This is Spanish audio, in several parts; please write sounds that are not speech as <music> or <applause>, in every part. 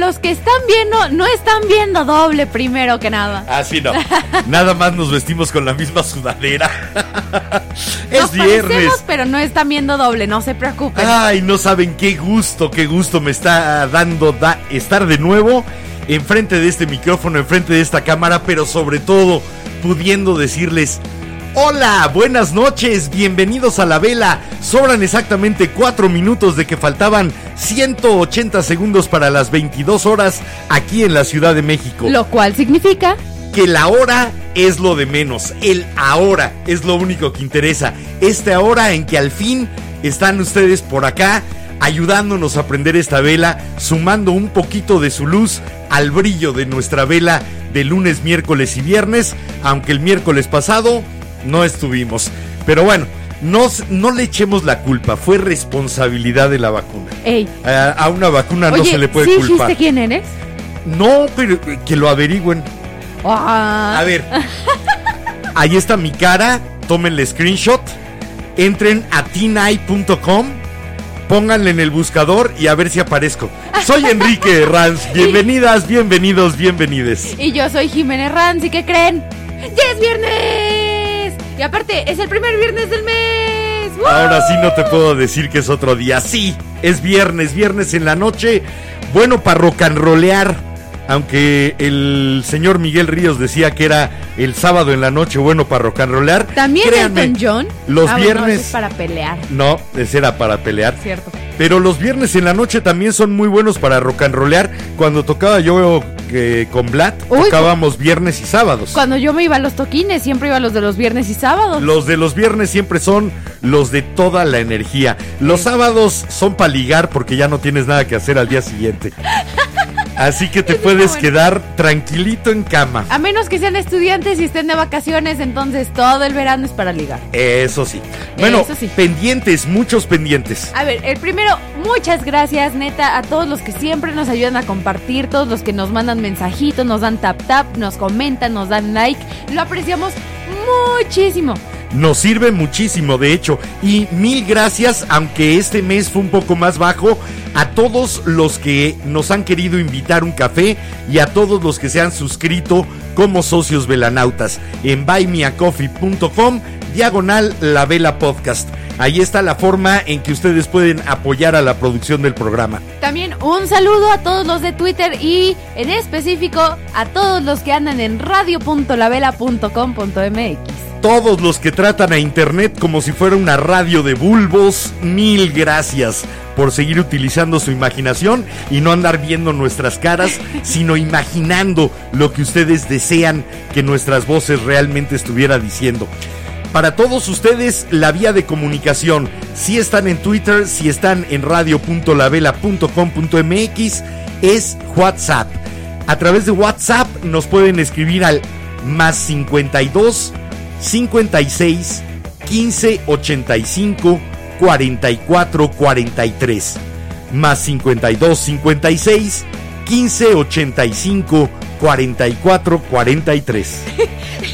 Los que están viendo, no están viendo doble primero que nada. Así no. <laughs> Nada más nos vestimos con la misma sudadera. es Nos viernes. pero no están viendo doble, no se preocupen. Ay, no saben qué gusto, qué gusto me está dando da- estar de nuevo enfrente de este micrófono, enfrente de esta cámara, pero sobre todo pudiendo decirles, hola, buenas noches, bienvenidos a la vela. Sobran exactamente cuatro minutos de que faltaban 180 segundos para las 22 horas aquí en la Ciudad de México Lo cual significa que la hora es lo de menos, el ahora es lo único que interesa. Este ahora en que al fin están ustedes por acá ayudándonos a prender esta vela, sumando un poquito de su luz al brillo de nuestra vela de lunes, miércoles y viernes, aunque el miércoles pasado no estuvimos. Pero bueno, no, no le echemos la culpa, fue responsabilidad de la vacuna. Ey. A, a una vacuna no se le puede ¿sí culpar. dijiste quién eres? No, pero que lo averigüen. Ah, A ver. Ahí está mi cara. Tómenle screenshot. Entren a tinai.com. Pónganle en el buscador y a ver si aparezco. Soy Enrique <laughs> Ranz. Bienvenidas, bienvenidos, bienvenides. Y yo soy Jimena Herranz, ¿y qué creen? ¡Ya es viernes! Y aparte, es el primer viernes del mes. ¡Woo! Ahora sí no te puedo decir que es otro día. Sí, es viernes, viernes en la noche. Bueno para rollear. Aunque el señor Miguel Ríos decía que era el sábado en la noche bueno para rollear. También créanme, Elton John. Los Ah, viernes. es para pelear, No, ese era para pelear. cierto. Pero los viernes en la noche también son muy buenos para rollear. Cuando tocaba yo con Vlad, Uy, tocábamos viernes y sábados. Cuando yo me iba a los toquines, siempre iba a los de los viernes y sábados. Los de los viernes siempre son los de toda la energía. Los sábados son para ligar porque ya no tienes nada que hacer al día siguiente. <laughs> Así que te Eso puedes bueno. quedar tranquilito en cama. A menos que sean estudiantes y estén de vacaciones, entonces todo el verano es para ligar. Eso sí. Bueno, Eso sí. pendientes, muchos pendientes. A ver, el primero, muchas gracias, neta, a todos los que siempre nos ayudan a compartir, todos los que nos mandan mensajitos, nos dan tap tap, nos comentan, nos dan like. Lo apreciamos muchísimo. Nos sirve muchísimo, de hecho. Y mil gracias, aunque este mes fue un poco más bajo, a todos los que nos han querido invitar un café y a todos los que se han suscrito como socios velanautas en buymeacoffee.com diagonal la vela podcast. Ahí está la forma en que ustedes pueden apoyar a la producción del programa. También un saludo a todos los de Twitter y en específico a todos los que andan en radio.lavela.com.mx. Todos los que tratan a internet como si fuera una radio de bulbos, mil gracias por seguir utilizando su imaginación y no andar viendo nuestras caras, <laughs> sino imaginando lo que ustedes desean que nuestras voces realmente estuviera diciendo. Para todos ustedes, la vía de comunicación, si están en Twitter, si están en radio.lavela.com.mx, es WhatsApp. A través de WhatsApp nos pueden escribir al más 52 56 15 85 44 43 más 52 56 15 85 44 43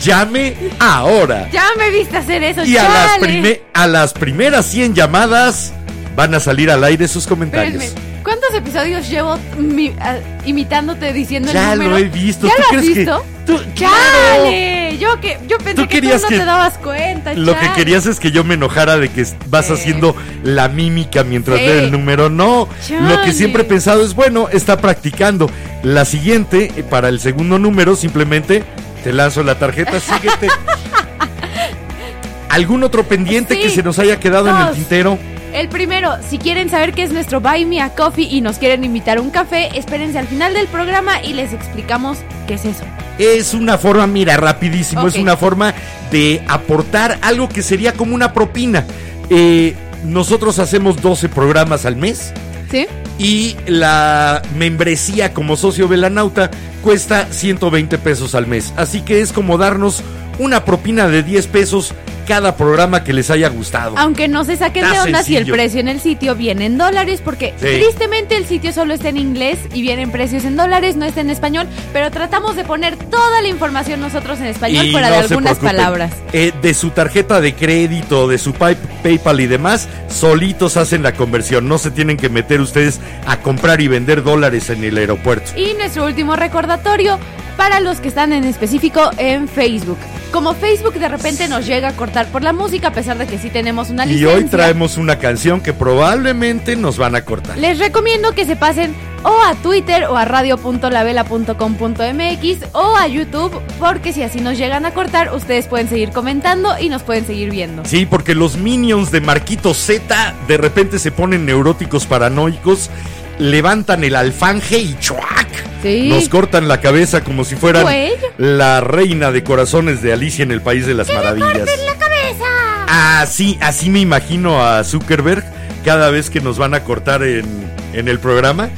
llame ahora. Ya me viste hacer eso, y a las, prime- a las primeras 100 llamadas van a salir al aire sus comentarios. Espérenme, ¿Cuántos episodios llevo mi- a- imitándote diciendo Ya el número? lo he visto. ¿Ya ¿Tú lo has crees que- visto? tú- claro. ¡Chale! Yo, que, yo pensé Tú que tú no que- te dabas cuenta. Lo que querías es que yo me enojara de que vas Sí. haciendo la mímica mientras Sí. el número. No, lo que siempre he pensado es, bueno, está practicando. La siguiente, eh, para el segundo número, simplemente te lanzo la tarjeta, síguete. <laughs> ¿Algún otro pendiente Sí. que se nos haya quedado en el tintero? El primero, si quieren saber qué es nuestro Buy Me a Coffee y nos quieren invitar a un café, espérense al final del programa y les explicamos qué es eso. Es una forma, mira, rapidísimo, es una forma de aportar algo que sería como una propina. Eh, nosotros hacemos 12 programas al mes. ¿Sí? y la membresía como socio Velanauta cuesta 120 pesos al mes. Así que es como darnos una propina de 10 pesos cada programa que les haya gustado. Aunque no se saquen Está de onda si el precio en el sitio viene en dólares, porque Sí. tristemente el sitio solo está en inglés y vienen precios en dólares, no está en español, pero tratamos de poner toda la información nosotros en español Y fuera no de algunas palabras. eh, de su tarjeta de crédito, de su pay- PayPal y demás, solitos hacen la conversión. No se tienen que meter ustedes a comprar y vender dólares en el aeropuerto. Y nuestro último recordatorio para los que están en específico en Facebook. Como Facebook de repente nos llega a cortar por la música, a pesar de que sí tenemos una Y licencia. hoy traemos una canción que probablemente nos van a cortar. Les recomiendo que se pasen o a Twitter o a radio.lavela.com.mx o a YouTube, porque si así nos llegan a cortar, ustedes pueden seguir comentando y nos pueden seguir viendo. Sí, porque los minions de Marquito Z de repente se ponen neuróticos paranoicos, levantan el alfanje y ¡chuac! Sí. Nos cortan la cabeza como si fueran Cuello. la reina de corazones de Alicia en el País de las Maravillas. la cabeza! Así, así me imagino a Zuckerberg cada vez que nos van a cortar en, en el programa.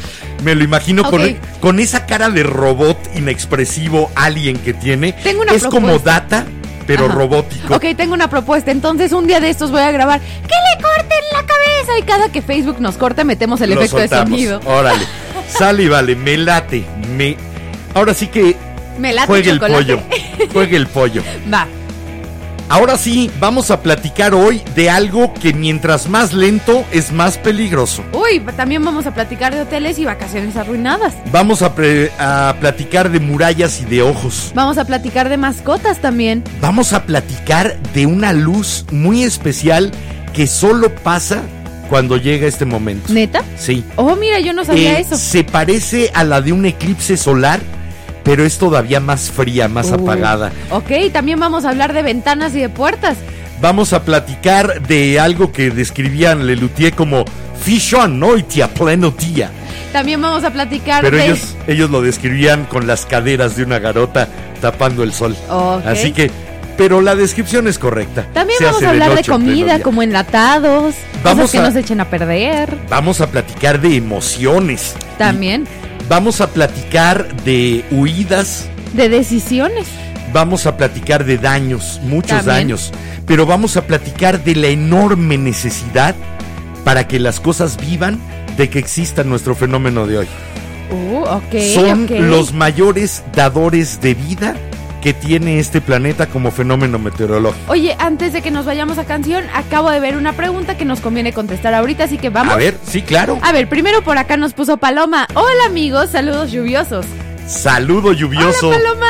Me lo imagino con, con esa cara de robot inexpresivo alien que tiene. Tengo una es como data, pero Ajá. robótico. Ok, tengo una propuesta. Entonces, un día de estos voy a grabar. ¡Que le corten la cabeza! Y cada que Facebook nos corte, metemos el Lo efecto de sonido. Órale. <laughs> Sale y vale, me late. Me... Ahora sí que Me late juegue el chocolate. pollo. Juegue el pollo. Va. Ahora sí, vamos a platicar hoy de algo que mientras más lento es más peligroso. Uy, también vamos a platicar de hoteles y vacaciones arruinadas. Vamos a, platicar de murallas y de ojos. Vamos a platicar de mascotas también. Vamos a platicar de una luz muy especial que solo pasa cuando llega este momento. ¿Neta? Sí. Oh, mira, yo no sabía Eh, eso. Se parece a la de un eclipse solar, pero es todavía más fría, más Uh, apagada. Ok, también vamos a hablar de ventanas y de puertas. Vamos a platicar de algo que describían Lelutier como fish on noite a pleno día. También vamos a platicar Pero de... ellos, ellos lo describían con las caderas de una garota tapando el sol. Ok. Así que, pero la descripción es correcta. También Se vamos a hablar de, comida, como enlatados, Vamos cosas que a- no se echen a perder. Vamos a platicar de emociones. También Vamos a platicar de huidas. de decisiones. Vamos a platicar de daños, muchos También. daños. Pero vamos a platicar de la enorme necesidad para que las cosas vivan de que exista nuestro fenómeno de hoy. Uh, Son los mayores dadores de vida que tiene este planeta como fenómeno meteorológico. Oye, antes de que nos vayamos a canción, acabo de ver una pregunta que nos conviene contestar ahorita, así que vamos. A ver, sí, claro. A ver, primero por acá nos puso Paloma. Hola amigos, saludos lluviosos. Saludo lluvioso. Hola Paloma.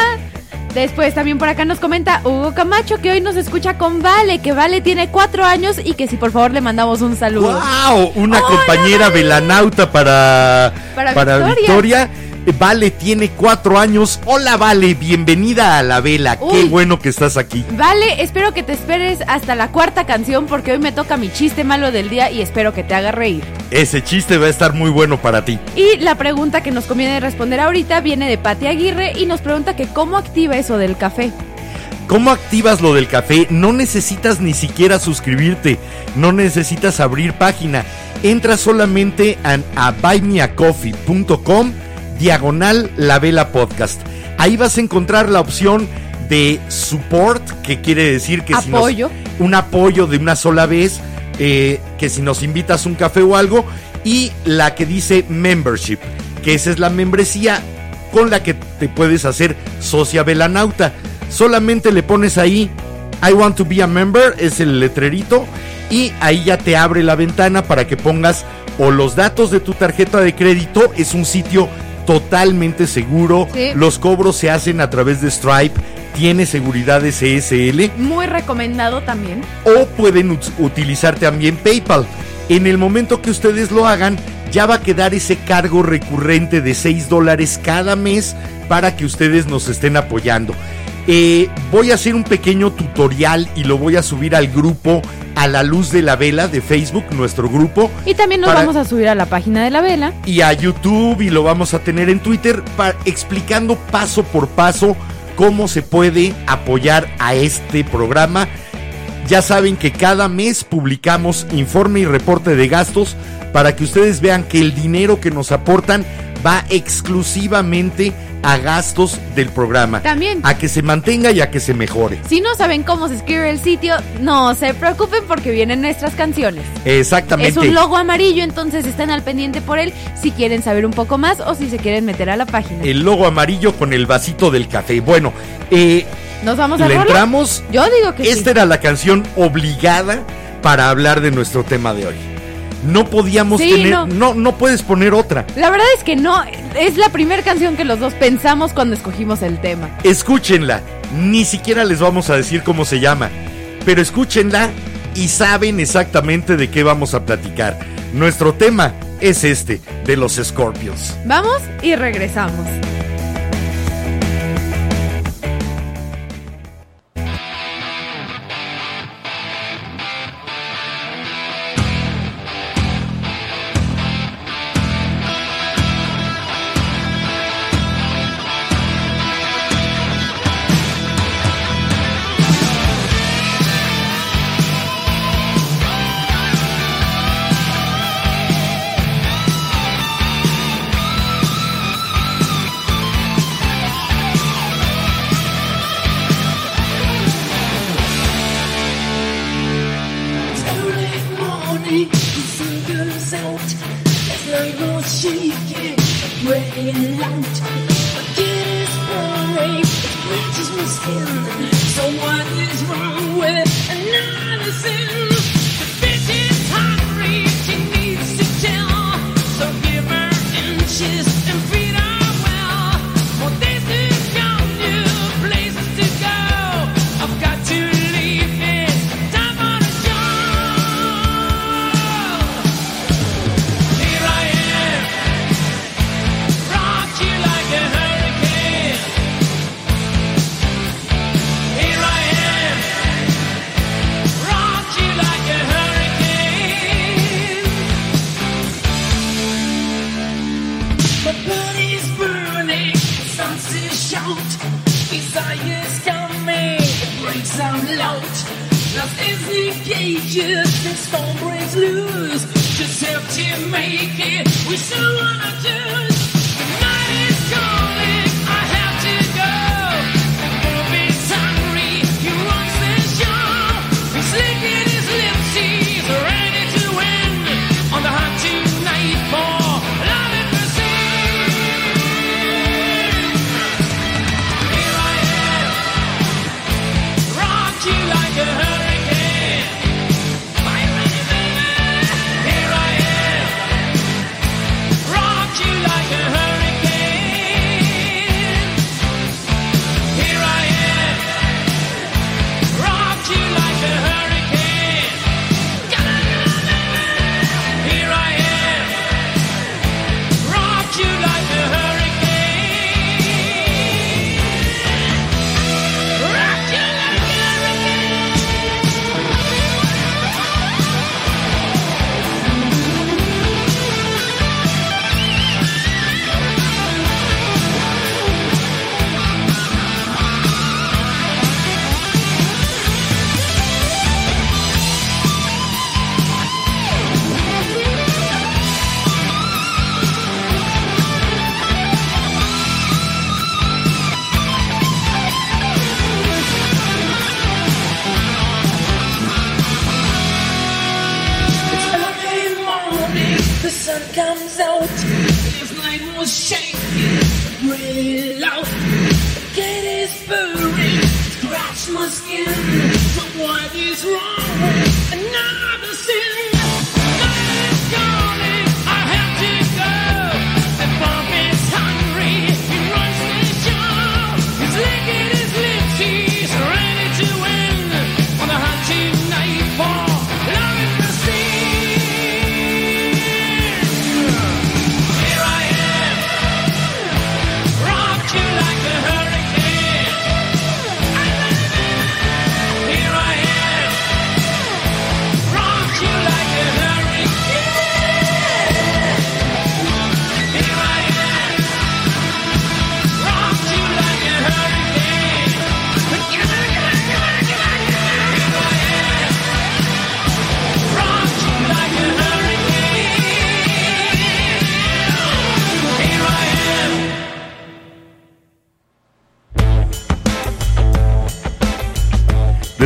Después también por acá nos comenta Hugo Camacho que hoy nos escucha con Vale, que Vale tiene cuatro años y que si por favor le mandamos un saludo. ¡Wow! Una Hola, compañera Vale. velanauta para, Para Victoria. Victoria. Vale tiene cuatro años. Hola, Vale, bienvenida a la vela. Qué bueno que estás aquí. Vale, espero que te esperes hasta la cuarta canción porque hoy me toca mi chiste malo del día y espero que te haga reír. Ese chiste va a estar muy bueno para ti. Y la pregunta que nos conviene responder ahorita viene de Pati Aguirre y nos pregunta que cómo activa eso del café. ¿Cómo activas lo del café? No necesitas ni siquiera suscribirte, no necesitas abrir página. Entra solamente a buymeacoffee.com diagonal la vela podcast. Ahí vas a encontrar la opción de support, que quiere decir que si nos- Apoyo. un apoyo de una sola vez, eh, que si nos invitas un café o algo, y la que dice membership, que esa es la membresía con la que te puedes hacer socia velanauta. Solamente le pones ahí I want to be a member es el letrerito y ahí ya te abre la ventana para que pongas o los datos de tu tarjeta de crédito. Es un sitio totalmente seguro. Sí. Los cobros se hacen a través de Stripe. Tiene seguridad SSL Muy recomendado también. o pueden ut- utilizar también PayPal. En el momento que ustedes lo hagan, ya va a quedar ese cargo recurrente de 6 dólares cada mes para que ustedes nos estén apoyando. Eh, voy a hacer un pequeño tutorial y lo voy a subir al grupo a la luz de la vela de Facebook, nuestro grupo, Y también nos Para- vamos a subir a la página de la vela. y a YouTube y lo vamos a tener en Twitter explicando paso por paso cómo se puede apoyar a este programa. Ya saben que cada mes publicamos informe y reporte de gastos para que ustedes vean que el dinero que nos aportan va exclusivamente a gastos del programa. También. A que se mantenga y a que se mejore. Si no saben cómo se escribe el sitio, no se preocupen porque vienen nuestras canciones. Exactamente. Es un logo amarillo, entonces estén al pendiente por él si quieren saber un poco más o si se quieren meter a la página. El logo amarillo con el vasito del café. Bueno, eh, ¿Nos vamos a ¿le rola? entramos? Yo digo que Esta sí. era la canción obligada para hablar de nuestro tema de hoy. No podíamos Sí, tener, no. no. no, puedes poner otra. La verdad es que no, es la primera canción que los dos pensamos cuando escogimos el tema. Escúchenla, ni siquiera les vamos a decir cómo se llama, pero escúchenla y saben exactamente de qué vamos a platicar. Nuestro tema es este, de los Scorpions. Vamos y regresamos.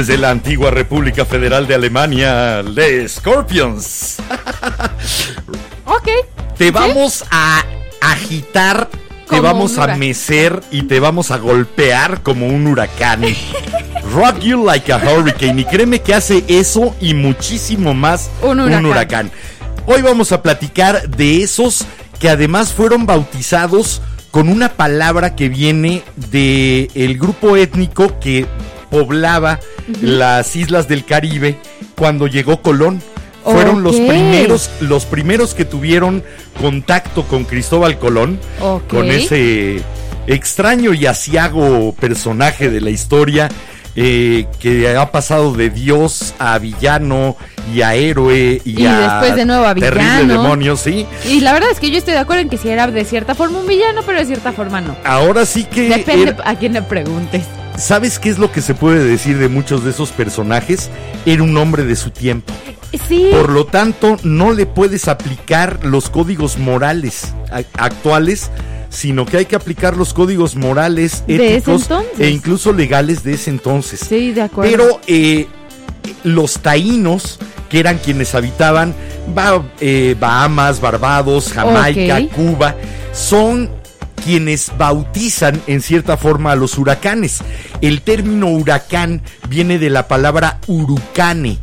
Desde la antigua República Federal de Alemania, The Scorpions. Ok. Te vamos a agitar, te vamos un a huracán. mecer y te vamos a golpear como un huracán. Rock you like a hurricane. Y créeme que hace eso y muchísimo más Un huracán. Hoy vamos a platicar de esos que además fueron bautizados con una palabra que viene de el grupo étnico que poblaba las islas del Caribe cuando llegó Colón. Fueron los primeros, los primeros que tuvieron contacto con Cristóbal Colón, con ese extraño y asiago personaje de la historia eh, que ha pasado de dios a villano y a héroe y, Y a después de nuevo a terrible demonio, sí. Y la verdad es que yo estoy de acuerdo en que si era de cierta forma un villano, pero de cierta forma no. Ahora sí que Depende era- a quién le preguntes. ¿Sabes qué es lo que se puede decir de muchos de esos personajes? Era un hombre de su tiempo. Sí. Por lo tanto, no le puedes aplicar los códigos morales actuales, sino que hay que aplicar los códigos morales, éticos e incluso legales de ese entonces. Sí, de acuerdo. Pero eh, los taínos, que eran quienes habitaban Ba- eh, Bahamas, Barbados, Jamaica. Cuba, son quienes bautizan en cierta forma a los huracanes. El término huracán viene de la palabra urucane.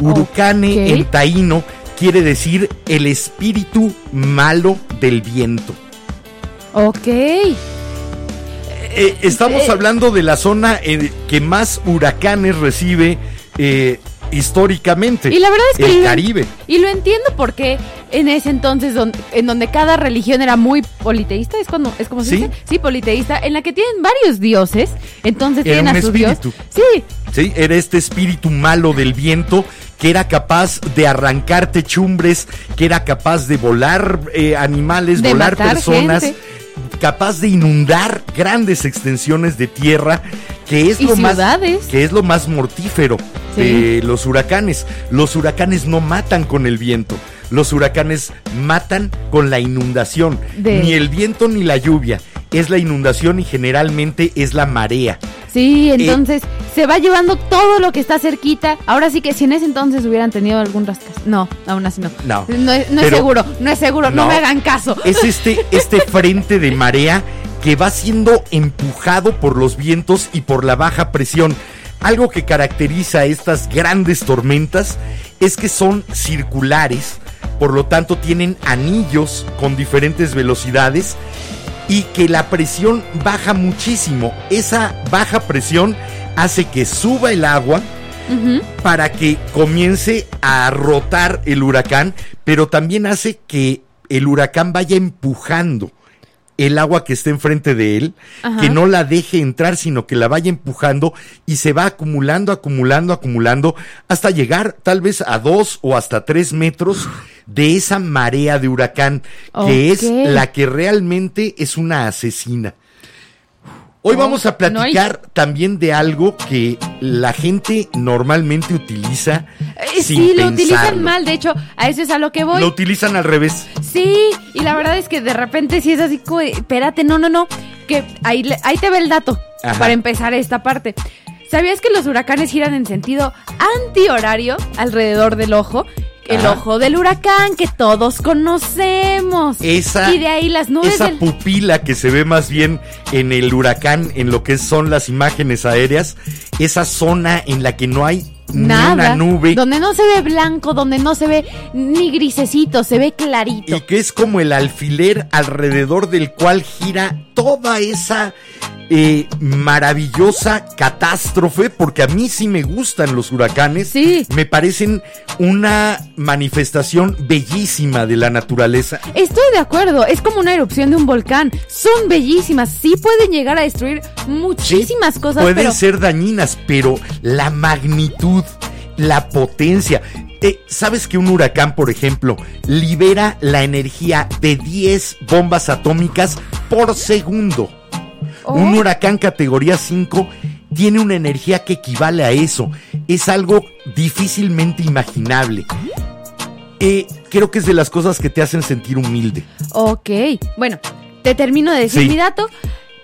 Urucane en taíno quiere decir el espíritu malo del viento. Ok. Eh, estamos Eh. hablando de la zona eh, que más huracanes recibe eh, históricamente. Y la verdad es que el Caribe. Y lo entiendo porque en ese entonces en donde cada religión era muy politeísta, es cuando es como se Sí. dice, sí, politeísta, en la que tienen varios dioses, entonces Era tienen un a su dios. espíritu. Sí, ¿sí? Era este espíritu malo del viento que era capaz de arrancar techumbres, que era capaz de volar eh, animales, De volar personas, gente. capaz de inundar grandes extensiones de tierra, que es Y lo más ciudades. que es lo más mortífero Sí. de los huracanes. Los huracanes no matan con el viento. Los huracanes matan con la inundación. De- Ni el viento ni la lluvia. Es la inundación y generalmente es la marea. sí, entonces se va llevando todo lo que está cerquita. Ahora sí que si en ese entonces hubieran tenido algún rascas. No, aún así no. No. No, es- no es Pero- seguro, no es seguro, no, No. me hagan caso. es este, <laughs> este frente de marea que va siendo empujado por los vientos y por la baja presión. Algo que caracteriza a estas grandes tormentas es que son circulares, por lo tanto tienen anillos con diferentes velocidades y que la presión baja muchísimo. Esa baja presión hace que suba el agua, para que comience a rotar el huracán, pero también hace que el huracán vaya empujando el agua que está enfrente de él, Ajá. que no la deje entrar, sino que la vaya empujando y se va acumulando, acumulando, acumulando, hasta llegar tal vez a dos o hasta tres metros de esa marea de huracán, que es la que realmente es una asesina. Hoy vamos a no platicar también de algo que la gente normalmente utiliza. Eh, sin sí, lo utilizan mal, de hecho, a eso es a lo que voy. Lo utilizan al revés. Sí, y la verdad es que de repente sí es así espérate, no, no, no, que ahí, ahí te ve el dato Ajá. para empezar esta parte. ¿Sabías que los huracanes giran en sentido antihorario alrededor del ojo? El Ajá. ojo del huracán que todos conocemos. Esa, y de ahí las nubes esa del... pupila que se ve más bien en el huracán, en lo que son las imágenes aéreas, esa zona en la que no hay ni Nada. una nube Donde no se ve blanco, donde no se ve ni grisecito, se ve clarito. y que es como el alfiler alrededor del cual gira toda esa eh, maravillosa catástrofe, porque a mí sí me gustan los huracanes, Sí. me parecen una manifestación bellísima de la naturaleza. Estoy de acuerdo, es como una erupción de un volcán. Son bellísimas, sí pueden llegar a destruir muchísimas Sí, cosas, Pueden pero ser dañinas, pero la magnitud, la potencia. Eh, ¿Sabes que un huracán, por ejemplo, libera la energía de 10 bombas atómicas por segundo? Oh. Un huracán categoría 5 tiene una energía que equivale a eso. Es algo difícilmente imaginable. Eh, creo que es de las cosas que te hacen sentir humilde. Ok, bueno, te termino de decir Sí. mi dato.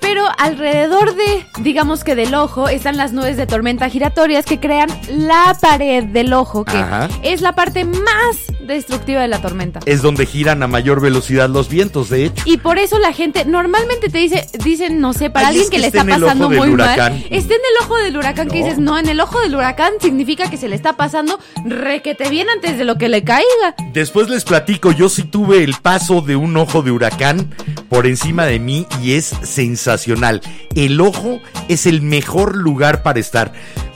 Pero alrededor de, digamos que del ojo, están las nubes de tormenta giratorias que crean la pared del ojo, que Ajá. es la parte más destructiva de la tormenta. Es donde giran a mayor velocidad los vientos, de hecho. Y por eso la gente normalmente te dice, dicen, no sé, para Ay, alguien es que, que le está en el ojo pasando del muy huracán. mal, esté en el ojo del huracán que No. dices, no, en el ojo del huracán significa que se le está pasando requete bien antes de lo que le caiga. Después les platico, yo sí tuve el paso de un ojo de huracán por encima de mí y es sensacional. El ojo es el mejor lugar para estar.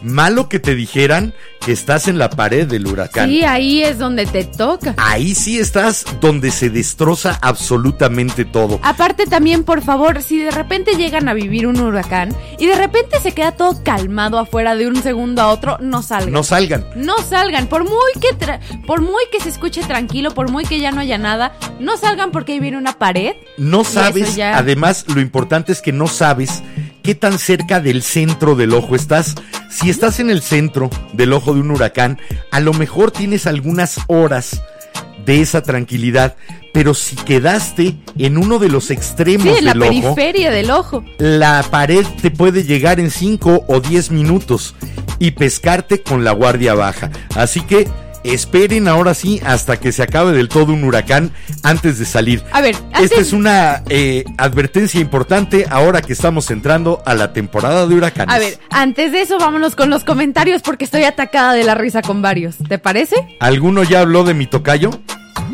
Malo que te dijeran que estás en la pared del huracán. Sí, ahí es donde te toca. Ahí sí estás donde se destroza absolutamente todo. Aparte también, por favor, si de repente llegan a vivir un huracán y de repente se queda todo calmado afuera de un segundo a otro, no salgan. No salgan. No salgan, por muy que tra- por muy que se escuche tranquilo, por muy que ya no haya nada, no salgan porque ahí viene una pared. No sabes, ya- además lo importante es que no sabes qué tan cerca del centro del ojo estás. Si estás en el centro del ojo de un huracán, a lo mejor tienes algunas horas de esa tranquilidad, pero si quedaste en uno de los extremos Sí, en la del ojo, periferia del ojo. la pared te puede llegar en 5 o 10 minutos y pescarte con la guardia baja. Así que esperen ahora sí hasta que se acabe del todo un huracán antes de salir. A ver, Esta antes- es una eh, advertencia importante ahora que estamos entrando a la temporada de huracanes. A ver, antes de eso vámonos con los comentarios porque estoy atacada de la risa con varios. ¿Te parece? ¿Alguno ya habló de mi tocayo?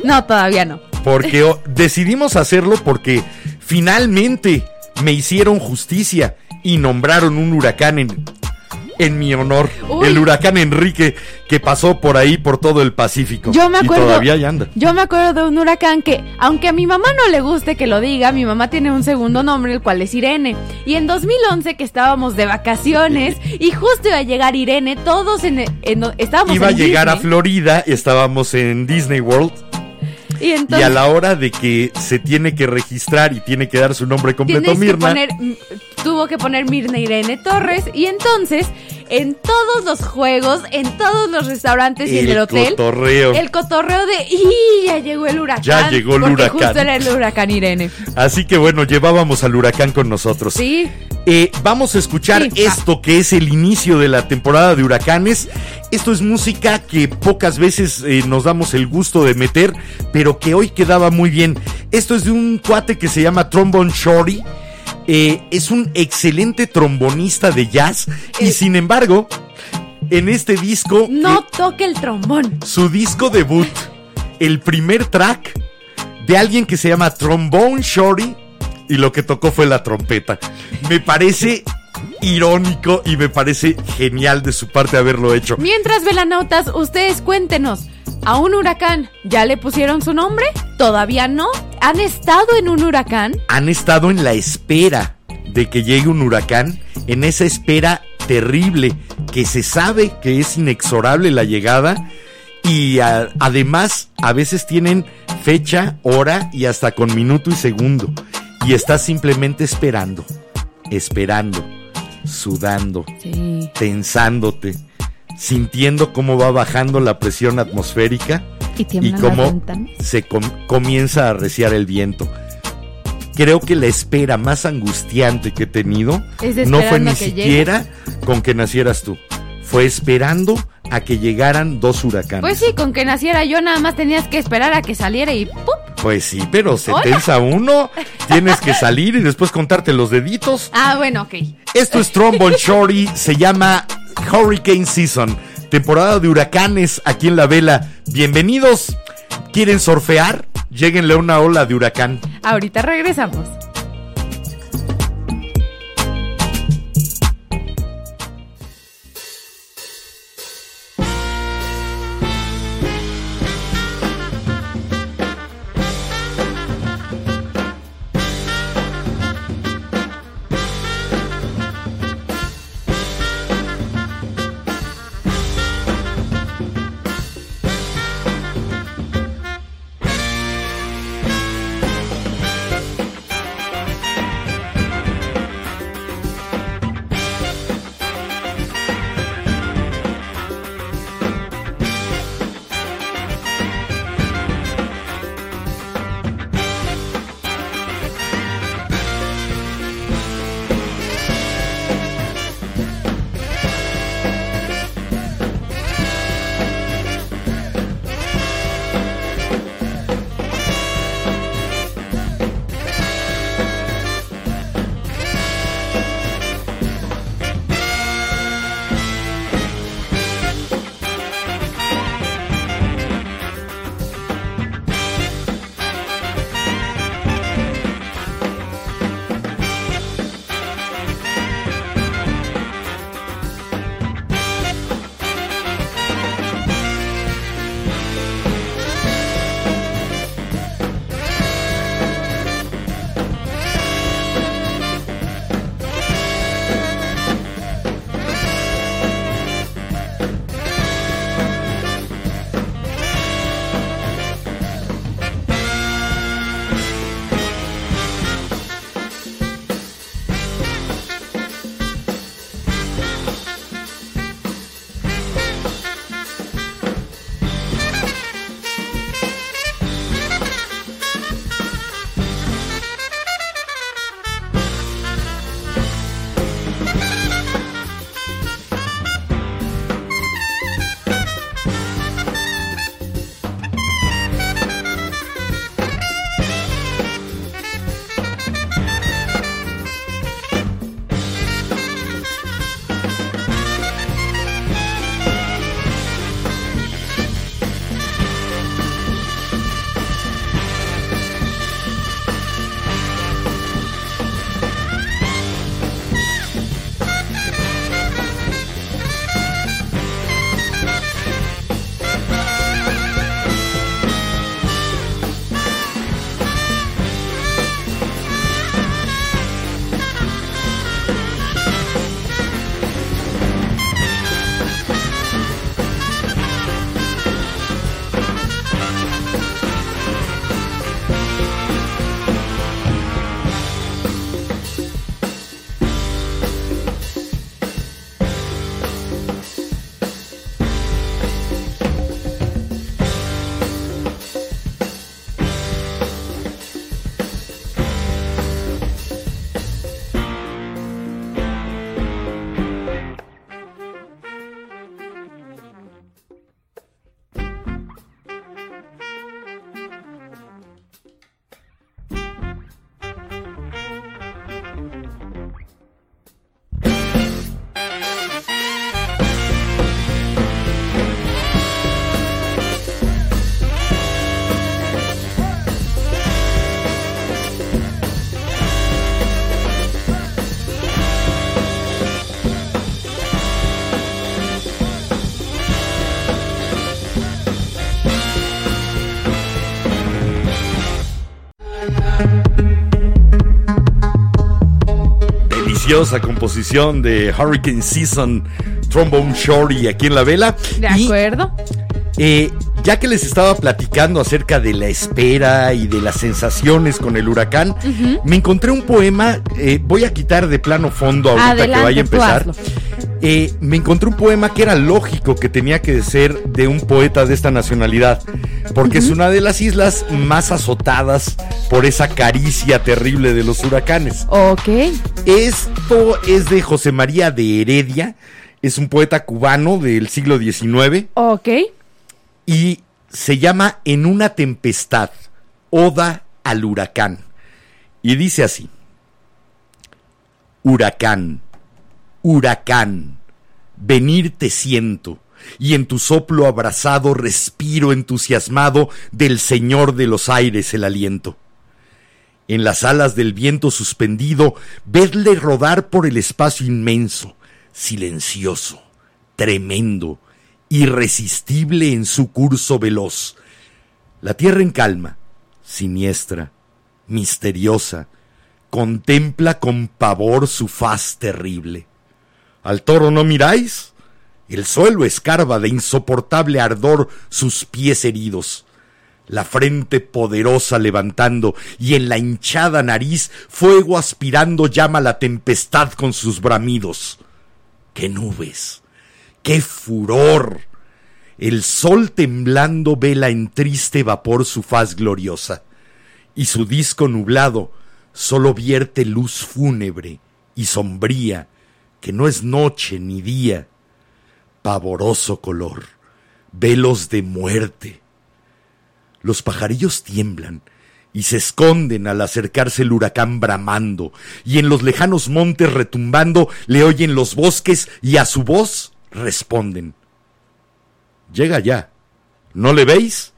No, todavía no. Porque <laughs> decidimos hacerlo porque finalmente me hicieron justicia y nombraron un huracán en, en mi honor. Uy. El huracán Enrique que pasó por ahí, por todo el Pacífico. Yo me Y acuerdo. todavía ahí anda. Yo me acuerdo de un huracán que, aunque a mi mamá no le guste que lo diga, mi mamá tiene un segundo nombre, el cual es Irene. Y en 2011 que estábamos de vacaciones y justo iba a llegar Irene, todos en, en- estábamos Iba a llegar a. Florida, estábamos en Disney World. Y a la hora de que se tiene que registrar y tiene que dar su nombre completo, que Mirna. poner, mm, tuvo que poner Mirna Irene Torres. Y entonces, en todos los juegos, en todos los restaurantes y en el hotel, cotorreo. el cotorreo de ¡y ya llegó el huracán! Ya llegó el porque huracán. justo era el huracán Irene. Así que bueno, llevábamos al huracán con nosotros. Sí. Eh, vamos a escuchar Sí. esto que es el inicio de la temporada de huracanes. Esto es música que pocas veces eh, nos damos el gusto de meter, pero que hoy quedaba muy bien. Esto es de un cuate que se llama Trombone Shorty. Eh, es un excelente trombonista de jazz y sin embargo, en este disco, No toque el trombón. su disco debut, el primer track de alguien que se llama Trombone Shorty y lo que tocó fue la trompeta. Me parece irónico y me parece genial de su parte haberlo hecho. Mientras, velanautas, ustedes cuéntenos. ¿A un huracán ya le pusieron su nombre? ¿Todavía no? ¿Han estado en un huracán? Han estado en la espera de que llegue un huracán, en esa espera terrible que se sabe que es inexorable la llegada y a- además a veces tienen fecha, hora y hasta con minuto y segundo y estás simplemente esperando, esperando, sudando, Sí. tensándote, sintiendo cómo va bajando la presión atmosférica Y cómo se com- comienza a arreciar el viento. Creo que la espera más angustiante que he tenido no fue ni siquiera con que nacieras tú. Fue esperando a que llegaran dos huracanes. Pues sí, con que naciera yo nada más tenías que esperar a que saliera y ¡pup! Pues sí, pero se Hola. tensa uno, tienes que salir y después contarte los deditos. Ah, bueno, ok. Esto es Trombone Shorty, se llama Hurricane Season, temporada de huracanes aquí en la vela. Bienvenidos. ¿Quieren surfear? Lléguenle a una ola de huracán. Ahorita regresamos. Preciosa composición de Hurricane Season, Trombone Shorty aquí en la vela. De Y, acuerdo. eh, ya que les estaba platicando acerca de la espera y de las sensaciones con el huracán, me encontré un poema, eh, voy a quitar de plano fondo ahorita que vaya a empezar. Eh, me encontré un poema que era lógico que tenía que ser de un poeta de esta nacionalidad, porque es una de las islas más azotadas por esa caricia terrible de los huracanes. Ok. Esto es de José María de Heredia, es un poeta cubano del siglo XIX Ok. y se llama En una tempestad, Oda al huracán. Y dice así, Huracán, huracán, venir te siento, y en tu soplo abrazado respiro entusiasmado del Señor de los aires el aliento. En las alas del viento suspendido, vedle rodar por el espacio inmenso, silencioso, tremendo, irresistible en su curso veloz. La tierra en calma, siniestra, misteriosa, contempla con pavor su faz terrible. ¿Al toro no miráis? El suelo escarba de insoportable ardor sus pies heridos la frente poderosa levantando y en la hinchada nariz fuego aspirando llama la tempestad con sus bramidos. ¡Qué nubes! ¡Qué furor! El sol temblando vela en triste vapor su faz gloriosa, y su disco nublado solo vierte luz fúnebre y sombría, que no es noche ni día, pavoroso color, velos de muerte. Los pajarillos tiemblan y se esconden al acercarse el huracán bramando, y en los lejanos montes retumbando le oyen los bosques y a su voz responden. Llega ya. ¿No le veis?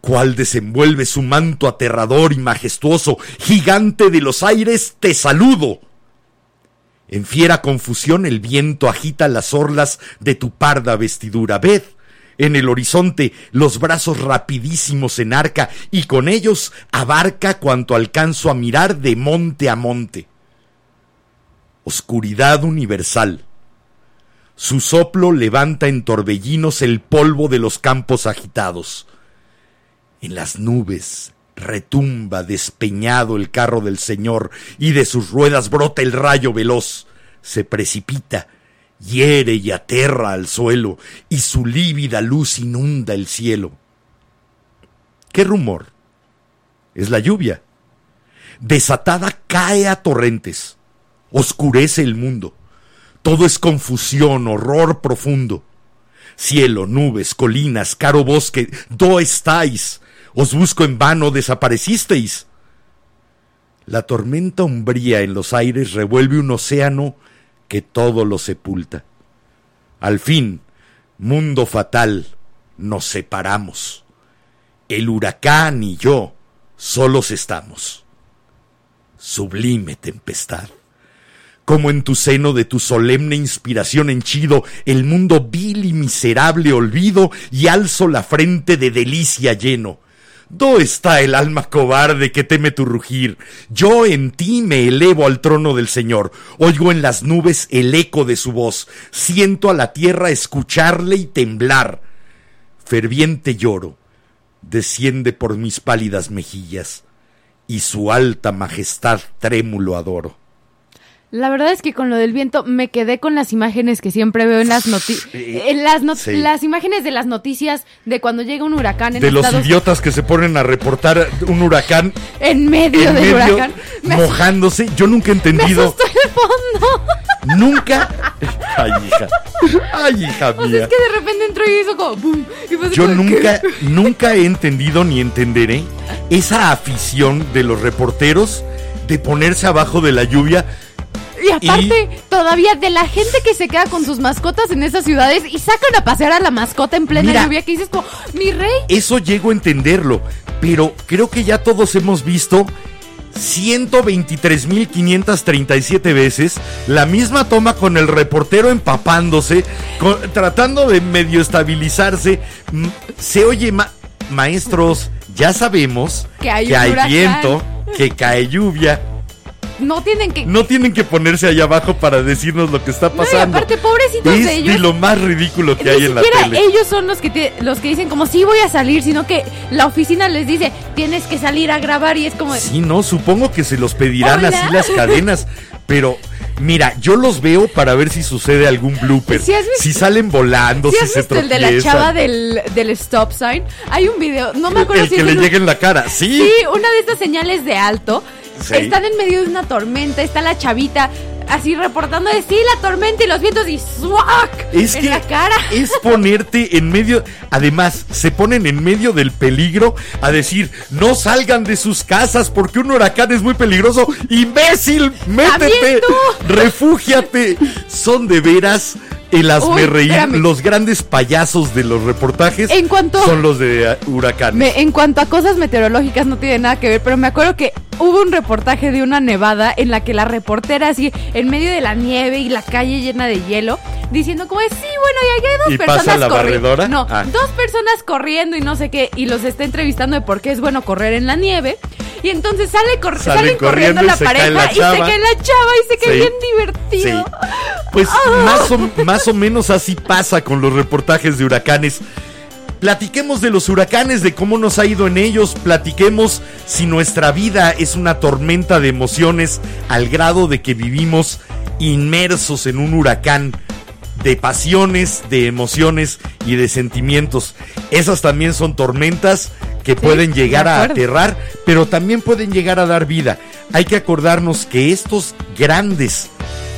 Cuál desenvuelve su manto aterrador y majestuoso, gigante de los aires, te saludo. En fiera confusión el viento agita las orlas de tu parda vestidura. Ved, en el horizonte los brazos rapidísimos enarca y con ellos abarca cuanto alcanzo a mirar de monte a monte. Oscuridad universal. Su soplo levanta en torbellinos el polvo de los campos agitados. En las nubes retumba despeñado el carro del Señor y de sus ruedas brota el rayo veloz. Se precipita, hiere y aterra al suelo y su lívida luz inunda el cielo. ¿Qué rumor? Es la lluvia. Desatada cae a torrentes. Oscurece el mundo. Todo es confusión, horror profundo. Cielo, nubes, colinas, caro bosque, ¿do estáis? Os busco en vano, desaparecisteis. La tormenta umbría en los aires revuelve un océano que todo lo sepulta. Al fin, mundo fatal, nos separamos. El huracán y yo solos estamos. Sublime tempestad como en tu seno de tu solemne inspiración henchido, el mundo vil y miserable olvido, y alzo la frente de delicia lleno. ¿Dó está el alma cobarde que teme tu rugir? Yo en ti me elevo al trono del Señor, oigo en las nubes el eco de su voz, siento a la tierra escucharle y temblar. Ferviente lloro, desciende por mis pálidas mejillas, y su alta majestad trémulo adoro. La verdad es que con lo del viento me quedé con las imágenes que siempre veo en las noticias. Sí. En las, not- Sí. las imágenes de las noticias de cuando llega un huracán en de los Estados idiotas que se ponen a reportar un huracán en medio en del medio huracán. Me, mojándose. Yo nunca he me entendido, asustó el fondo. <laughs> nunca. Ay, hija. Ay, hija O sea, mía. es que de repente entró y hizo como boom. Y fue así Yo como, nunca, ¿qué? <laughs> nunca he entendido ni entenderé esa afición de los reporteros de ponerse abajo de la lluvia. Y aparte, todavía de la gente que se queda con sus mascotas en esas ciudades y sacan a pasear a la mascota en plena Mira. lluvia, que dices como, mi rey. Eso llego a entenderlo, pero creo que ya todos hemos visto 123.537 veces la misma toma con el reportero empapándose, con- tratando de medio estabilizarse. Mm, Se oye, ma- maestros, ya sabemos Que hay viento, que cae lluvia. No tienen que... No tienen que ponerse allá abajo para decirnos lo que está No, y pasando. aparte, pobrecitos es de ellos. de lo más ridículo que hay en la tele. ellos son los que te- los que dicen como sí voy a salir, sino que la oficina les dice tienes que salir a grabar y es como Sí, no, supongo que se los pedirán Hola. así las cadenas, <laughs> pero mira, yo los veo para ver si sucede algún blooper. ¿Sí has visto- si salen volando, ¿Sí si has se visto el de la chava del, del stop sign? Hay un video, no me acuerdo el si que es le un- en la cara. Sí. Sí, una de estas señales de alto. Sí. Están en medio de una tormenta, está la chavita así reportando de sí, la tormenta y los vientos y ¡swack! Es en que la cara. es ponerte en medio, además se ponen en medio del peligro a decir, no salgan de sus casas porque un huracán es muy peligroso. Imbécil, métete, refúgiate. Son de veras el hazme Uy, reír. espérame. Los grandes payasos de los reportajes En cuanto- son los de uh, huracanes. Me- en cuanto a cosas meteorológicas no tiene nada que ver, pero me acuerdo que hubo un reportaje de una nevada en la que la reportera así en medio de la nieve y la calle llena de hielo diciendo como sí, bueno, y hay dos ¿Y personas pasa la corriendo. barredora? No, Ah. dos personas corriendo y no sé qué y los está entrevistando de por qué es bueno correr en la nieve. Y entonces sale cor- Salen salen corriendo, corriendo la pareja la y se cae la chava y se cae Sí. bien divertido. Sí. Pues más, o, más o menos así pasa con los reportajes de huracanes. Platiquemos de los huracanes, de cómo nos ha ido en ellos, platiquemos si nuestra vida es una tormenta de emociones al grado de que vivimos inmersos en un huracán de pasiones, de emociones y de sentimientos. Esas también son tormentas que pueden llegar a aterrar, pero también pueden llegar a dar vida. Hay que acordarnos que estos grandes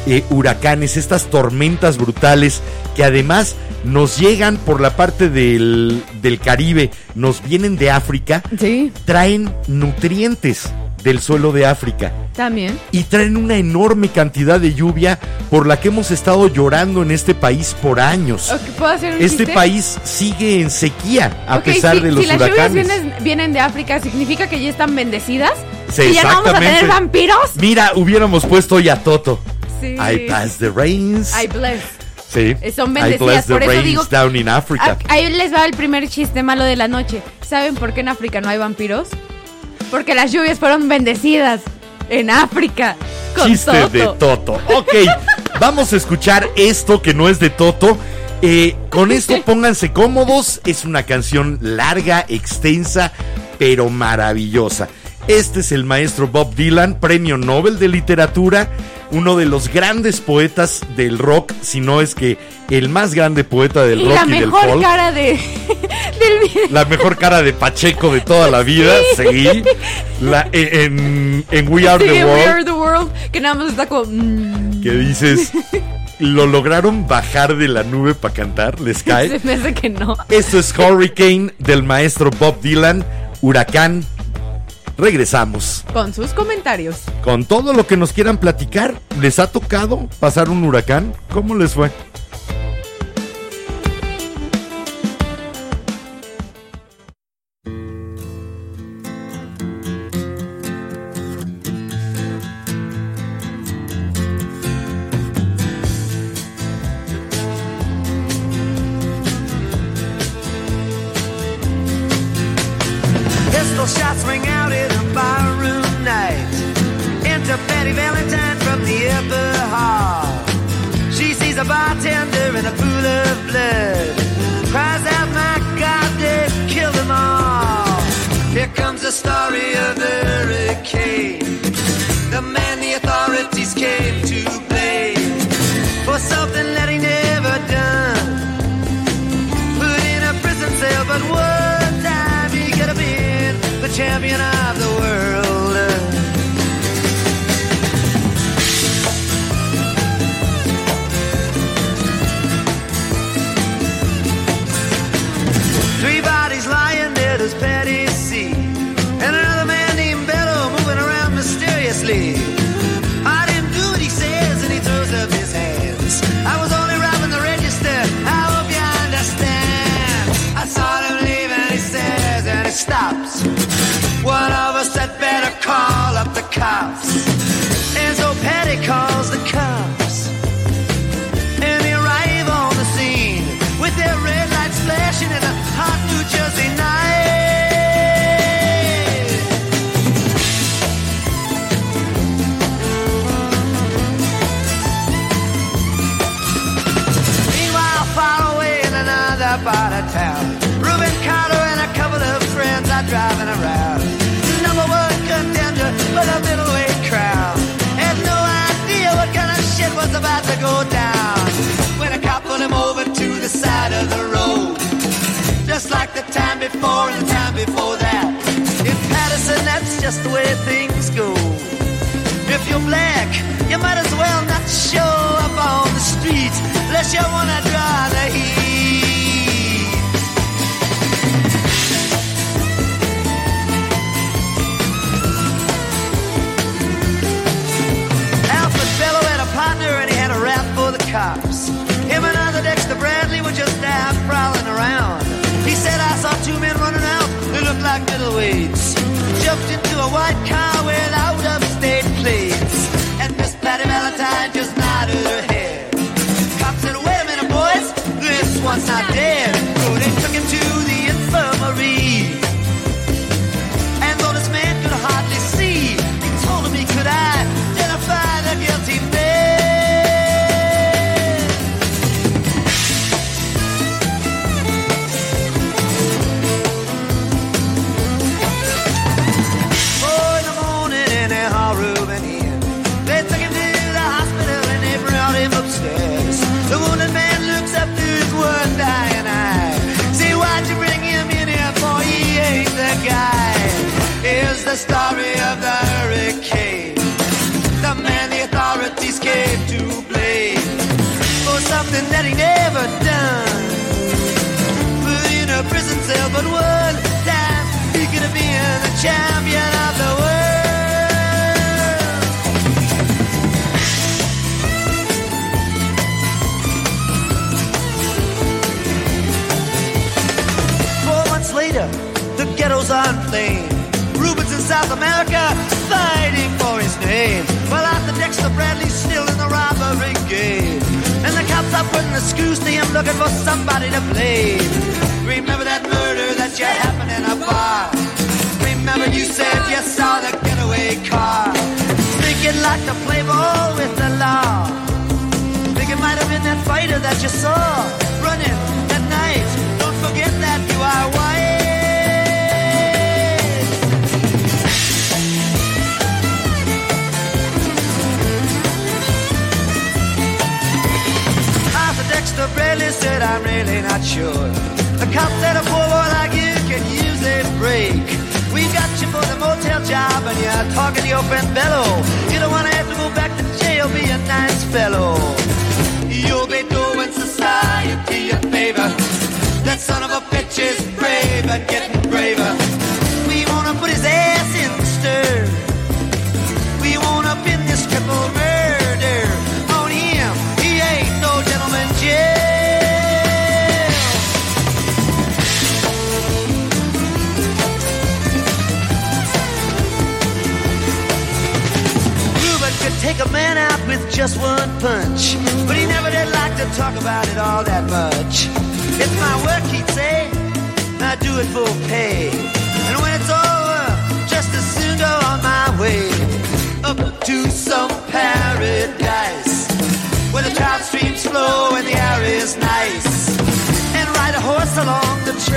eh, huracanes, estas tormentas brutales que además nos llegan por la parte del, del Caribe, nos vienen de África, Sí, traen nutrientes del suelo de África también. y traen una enorme cantidad de lluvia por la que hemos estado llorando en este país por años. ¿Puedo hacer un Este chiste? país sigue en sequía a Ok, pesar si, de los si las huracanes. lluvias vienen, vienen de África, ¿significa que ya están bendecidas? Sí, ¿Y ya no vamos a tener vampiros? Mira, hubiéramos puesto hoy a Toto. Sí. I pass the rains. I bless. Sí. Eh, son bendecidas, por eso digo- down in Africa. Ah, Ahí les va el primer chiste malo de la noche. ¿Saben por qué en África no hay vampiros? Porque las lluvias fueron bendecidas en África. Con Chiste Toto. de Toto. Ok, <laughs> vamos a escuchar esto que no es de Toto. Eh, con esto pónganse cómodos. Es una canción larga, extensa, pero maravillosa. Este es el maestro Bob Dylan, premio Nobel de Literatura, uno de los grandes poetas del rock, si no es que el más grande poeta del Y rock la y del mejor folk. cara de <laughs> del video. La mejor cara de Pacheco de toda la vida, sí. La- en, en We Are Sí, the We World. Are the World, que nada más está como mm, que dices, <laughs> ¿lo lograron bajar de la nube para cantar? ¿Les se cae? me hace que no. Esto es Hurricane del maestro Bob Dylan, Huracán. Regresamos Con sus comentarios. con todo lo que nos quieran platicar. ¿Les ha tocado pasar un huracán? ¿Cómo les fue?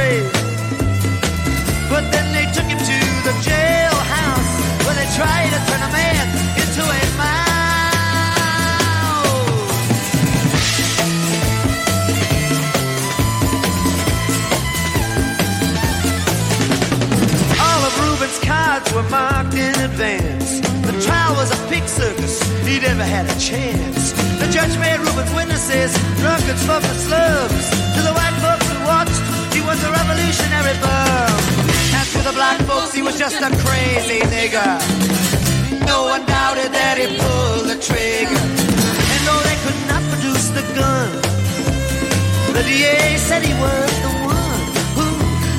away. But then they took him to the jailhouse where they tried to turn a man into a mouse. All of Reuben's cards were marked in advance. The trial was a pig circus. He'd never had a chance. The judge made Reuben's witnesses drunkards, fuckers, slums. To the white folks who watched was a revolutionary bum. And to the black folks, he was just a crazy nigger. No one doubted that he pulled the trigger. And though they could not produce the gun, the DA said he was the one who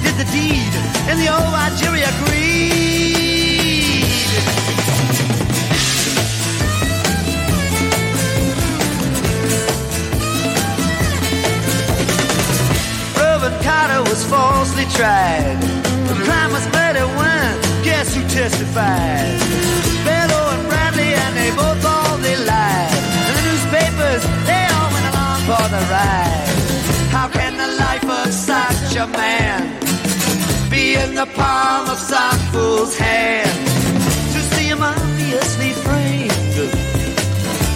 did the deed. And the old Algeria agreed. Carter was falsely tried. The crime was better when, guess who testified? Bello and Bradley, and they both all they lied. And the newspapers, they all went along for the ride. How can the life of such a man be in the palm of some fool's hand? To see him obviously framed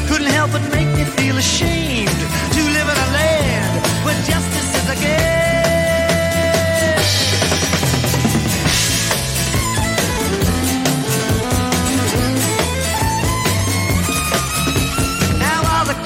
couldn't help but make me feel ashamed to live in a land where justice is a game.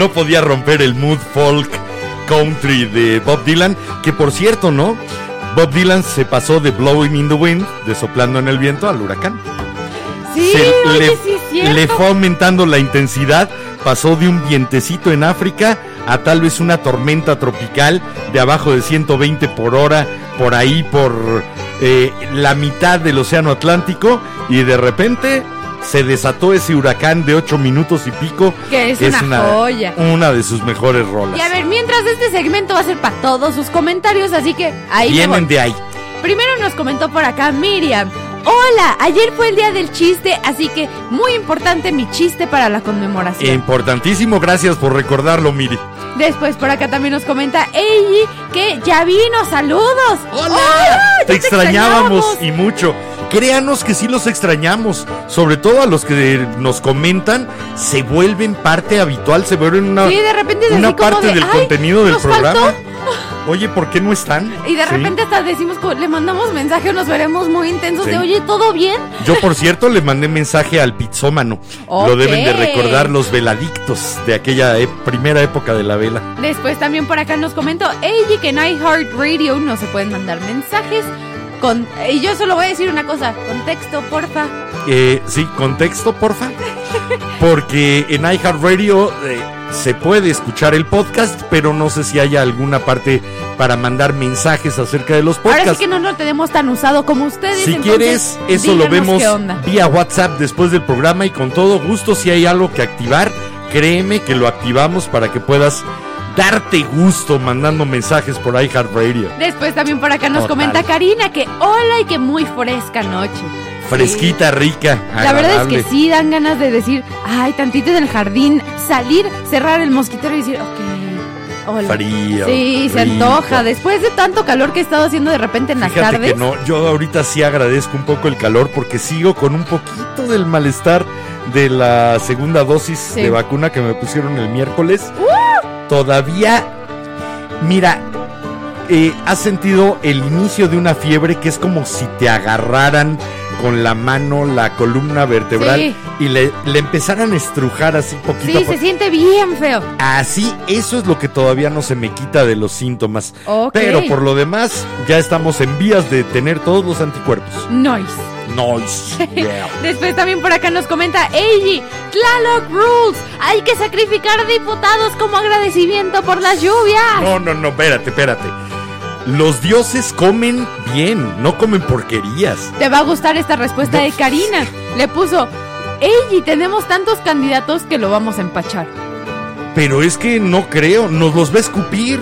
No podía romper el mood folk country de Bob Dylan, que por cierto, ¿no? Bob Dylan se pasó de Blowing in the Wind, de soplando en el viento, al huracán. Sí, Se oye, le, sí es le fue aumentando la intensidad, pasó de un vientecito en África a tal vez una tormenta tropical de abajo de 120 por hora, por ahí por eh, la mitad del Océano Atlántico, y de repente se desató ese huracán de 8 minutos y pico. Que es una joya. Una de sus mejores rolas. Y a ver, mientras este segmento va a ser para todos sus comentarios, así que ahí Vienen de ahí. Primero nos comentó por acá Miriam. Hola, ayer fue el día del chiste, así que muy importante mi chiste para la conmemoración. Importantísimo, gracias por recordarlo, Miri. Después por acá también nos comenta Eiji que ya vino, saludos. ya Te extrañábamos y mucho. Créanos que sí los extrañamos. Sobre todo a los que nos comentan, se vuelven parte habitual, se vuelven una, Sí, de repente es una así como parte de, del "Ay, contenido del programa. faltó". <laughs> Oye, ¿por qué no están? Y de Sí. repente hasta decimos, le mandamos mensaje o nos veremos muy intensos Sí. de, oye, ¿todo bien? Yo, por <laughs> cierto, le mandé mensaje al pizzómano. Lo deben de recordar los veladictos de aquella e- primera época de la vela. Después también por acá nos comentó Eiji que en iHeartRadio no se pueden mandar mensajes. Con, y yo solo voy a decir una cosa, contexto, porfa. Eh, sí, contexto, porfa. Porque en iHeartRadio eh, se puede escuchar el podcast, pero no sé si haya alguna parte para mandar mensajes acerca de los Ahora podcasts. sí que no lo tenemos tan usado como ustedes. Si entonces, quieres, eso lo vemos vía WhatsApp después del programa y con todo gusto, si hay algo que activar, créeme que lo activamos para que puedas darte gusto mandando mensajes por iHeartRadio. Después también por acá nos Total. comenta Karina que hola y que muy fresca noche. Fresquita, rica, La verdad es que sí dan ganas de decir, ay, tantito en el jardín, salir, cerrar el mosquitero y decir, ok, hola. Frío, Sí, se antoja. Después de tanto calor que he estado haciendo de repente en las Fíjate tardes. que no, yo ahorita sí agradezco un poco el calor porque sigo con un poquito del malestar de la segunda dosis Sí. de vacuna que me pusieron el miércoles. Todavía, mira, eh, has sentido el inicio de una fiebre que es como si te agarraran con la mano la columna vertebral Sí. y le, le empezaran a estrujar así poquito a Sí, se siente bien feo. Así, eso es lo que todavía no se me quita de los síntomas. Pero por lo demás, ya estamos en vías de tener todos los anticuerpos. Nice. Nice. <laughs> Yeah. Después también por acá nos comenta Eiji, Tlaloc Rules, hay que sacrificar diputados como agradecimiento por las lluvias. No, no, no, espérate, espérate. Los dioses comen bien, no comen porquerías. Te va a gustar esta respuesta No. de Karina. Le puso, Eiji, tenemos tantos candidatos que lo vamos a empachar. Pero es que no creo, nos los va a escupir.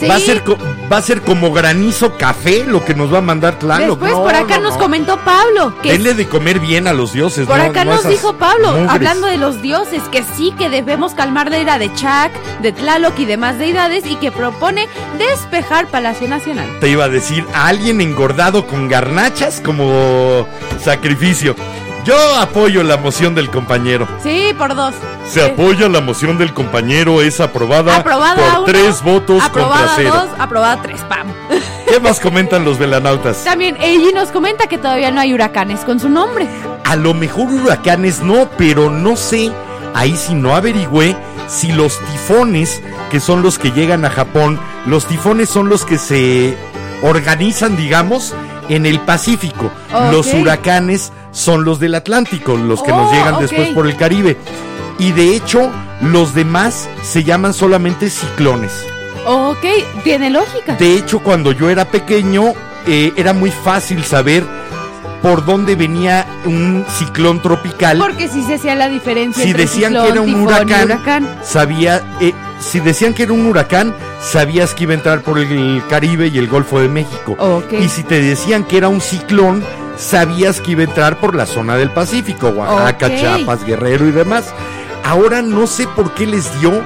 Sí. Va a ser va a ser como granizo café lo que nos va a mandar Tlaloc. Después No, por acá no, nos no. comentó Pablo que Denle de comer bien a los dioses. por acá no nos dijo Pablo, mugres. hablando de los dioses, que sí que debemos calmar la ira de Chac, de Tlaloc y demás deidades y que propone despejar Palacio Nacional. Te iba a decir, a alguien engordado con garnachas como sacrificio. Yo apoyo la moción del compañero. Sí, por dos. Se Eh, apoya la moción del compañero, es aprobada, Aprobada por uno, tres votos aprobada contra cero. dos, aprobada tres, pam. ¿Qué más comentan los velanautas? También Eiji nos comenta que todavía no hay huracanes con su nombre. A lo mejor huracanes no, pero no sé, ahí sí no averigüé si los tifones, que son los que llegan a Japón, los tifones son los que se organizan, digamos, en el Pacífico. Los huracanes son los del Atlántico, los que nos Oh, llegan después por el Caribe. Y de hecho, los demás se llaman solamente ciclones. Ok, tiene lógica. De hecho, cuando yo era pequeño, eh, era muy fácil saber por dónde venía un ciclón tropical. Porque si se hacía la diferencia Si entre decían ciclón, que era un huracán, huracán. sabía, eh, si decían que era un huracán, sabías que iba a entrar por el Caribe y el Golfo de México. Y si te decían que era un ciclón, sabías que iba a entrar por la zona del Pacífico, Oaxaca. Chiapas, Guerrero y demás. Ahora no sé por qué les dio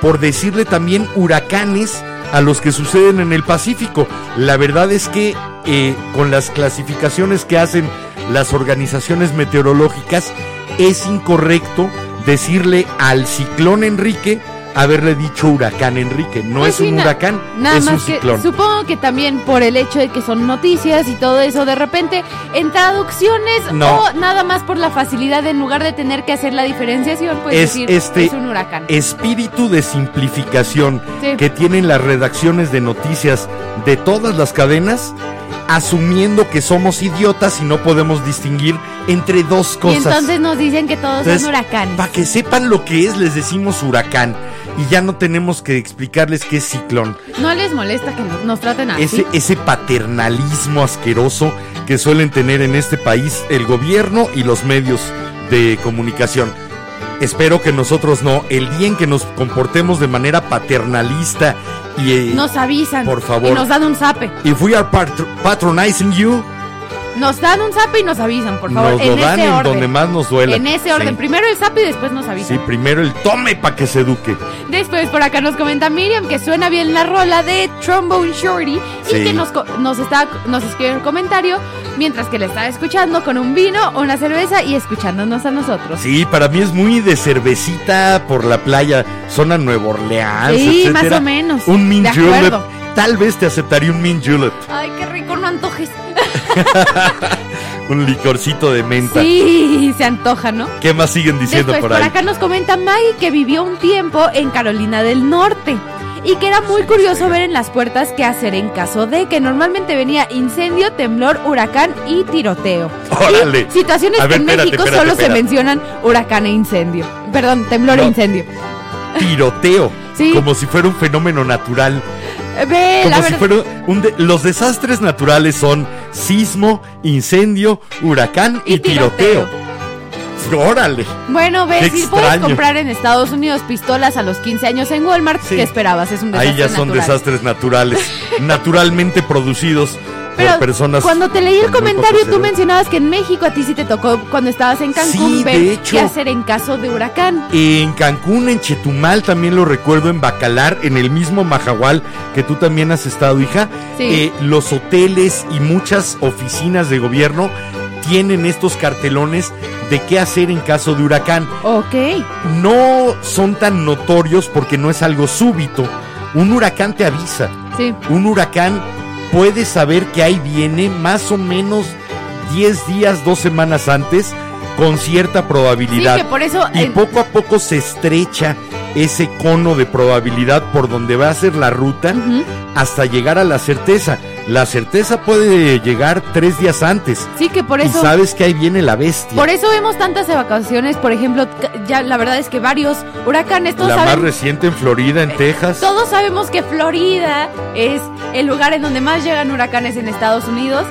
por decirle también huracanes a los que suceden en el Pacífico. La verdad es que eh, con las clasificaciones que hacen las organizaciones meteorológicas, es incorrecto decirle al ciclón Enrique haberle dicho huracán Enrique. No Pues es un huracán, Nada es un más que ciclón. supongo que también por el hecho de que son noticias y todo eso, de repente en traducciones No. o nada más por la facilidad de en lugar de tener que hacer la diferenciación, pues Es decir este es un huracán. espíritu de simplificación Sí. que tienen las redacciones de noticias de todas las cadenas, asumiendo que somos idiotas y no podemos distinguir entre dos y cosas. entonces nos dicen que todos son huracanes. Para que sepan lo que es, les decimos huracán. Y ya no tenemos que explicarles qué es ciclón. No les molesta que nos, nos traten así. Ese, ese paternalismo asqueroso que suelen tener en este país el gobierno y los medios de comunicación. Espero que nosotros no. El día en que nos comportemos de manera paternalista y... eh, Nos avisan. Por favor. Y nos dan un zape. If we are patr- patronizing you, Nos dan un zape y nos avisan, por favor. nos en lo dan ese en orden. donde más nos duela. En ese orden. Sí. Primero el zape y después nos avisan. Sí, primero el tome para que se eduque. Después por acá nos comenta Miriam que suena bien la rola de Trombone Shorty Sí. y que nos, está nos escribe un comentario mientras que le está escuchando con un vino, una cerveza y escuchándonos a nosotros. Sí, para mí es muy de cervecita por la playa, zona Nueva Orleans, Sí, etcétera. más o menos. Un mint julep. Tal vez te aceptaría un mint julep, Ay, qué rico, no antojes. <laughs> un licorcito de menta. Sí, se antoja, ¿no? ¿Qué más siguen diciendo Después, por por ahí? acá nos comenta Maggie que vivió un tiempo en Carolina del Norte y que era muy curioso ver en las puertas qué hacer en caso de que normalmente venía incendio, temblor, huracán y tiroteo. Órale. Y situaciones que en espérate, México espérate, solo espérate. se mencionan huracán e incendio. Perdón, temblor No. e incendio. Tiroteo. Sí. Como si fuera un fenómeno natural. Eh, Ve, Como si fuera un de- los desastres naturales son sismo, incendio, huracán y, Y tiroteo. Órale. Bueno, ves, si puedes comprar en Estados Unidos pistolas a los 15 años en Walmart, Sí. ¿qué esperabas? Es un desastre Ahí ya son natural. desastres naturales, <laughs> naturalmente producidos Pero por personas. cuando te leí el comentario, tú mencionabas que en México a ti sí te tocó cuando estabas en Cancún Sí, ver de hecho. qué hacer en caso de huracán. En Cancún, en Chetumal, también lo recuerdo, en Bacalar, en el mismo Majahual que tú también has estado, hija. Sí. Eh, los hoteles y muchas oficinas de gobierno tienen estos cartelones de qué hacer en caso de huracán. Ok. No son tan notorios porque no es algo súbito. Un huracán te avisa. Sí. Un huracán puede saber que ahí viene más o menos 10 días, dos semanas antes, con cierta Sí, probabilidad. que por eso. Y poco a poco se estrecha ese cono de probabilidad por donde va a ser la ruta hasta llegar a la certeza. La certeza puede llegar tres días antes. Sí, que por Y eso. sabes que ahí viene la bestia. Por eso vemos tantas evacuaciones, por ejemplo, ya la verdad es que varios huracanes, todos la más reciente en Florida, en Texas. todos sabemos que Florida es el lugar en donde más llegan huracanes en Estados Unidos,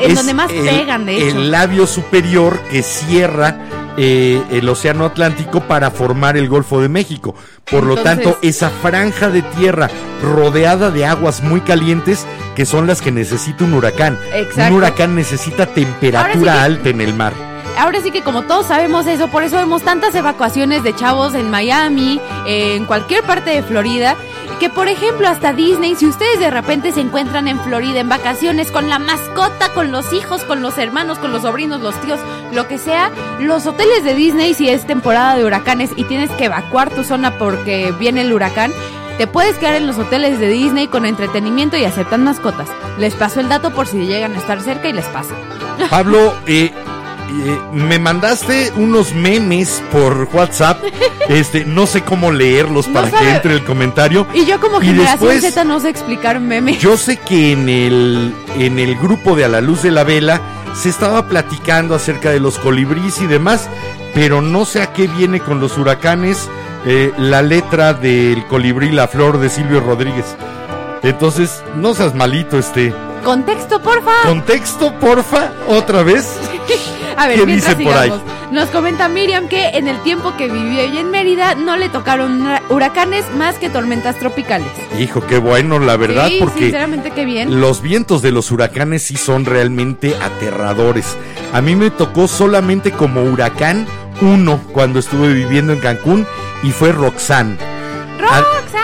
en Es donde más el- pegan, de hecho. El labio superior que cierra eh, el Océano Atlántico para formar el Golfo de México. Por lo tanto, esa franja de tierra rodeada de aguas muy calientes que son las que necesita un huracán. Exacto. Un huracán necesita temperatura Ahora sí que- alta en el mar. Ahora sí que como todos sabemos eso, por eso vemos tantas evacuaciones de chavos en Miami, en cualquier parte de Florida, que por ejemplo hasta Disney, si ustedes de repente se encuentran en Florida en vacaciones con la mascota, con los hijos, con los hermanos, con los sobrinos, los tíos, lo que sea, los hoteles de Disney, si es temporada de huracanes y tienes que evacuar tu zona porque viene el huracán, te puedes quedar en los hoteles de Disney con entretenimiento y aceptan mascotas. Les paso el dato por si llegan a estar cerca y les pasa. Pablo, eh, eh, me mandaste unos memes por WhatsApp. <laughs> Este, no sé cómo leerlos No para que entre el comentario. Y yo como Y generación después- Z no sé explicar memes. Yo sé que en el, en el grupo de A la Luz de la Vela se estaba platicando acerca de los colibríes y demás, pero no sé a qué viene con los huracanes eh, la letra del colibrí La Flor de Silvio Rodríguez. Entonces, no seas malito, este. Contexto, porfa. Contexto, porfa, otra vez. <laughs> A ver, ¿qué mientras por ahí? Nos comenta Miriam que en el tiempo que vivió ella en Mérida no le tocaron hura- huracanes más que tormentas tropicales. Hijo, qué bueno, la verdad, sí, porque sinceramente qué bien. Los vientos de los huracanes sí son realmente aterradores. A mí me tocó solamente como huracán uno cuando estuve viviendo en Cancún y fue Roxanne. ¡Roxanne!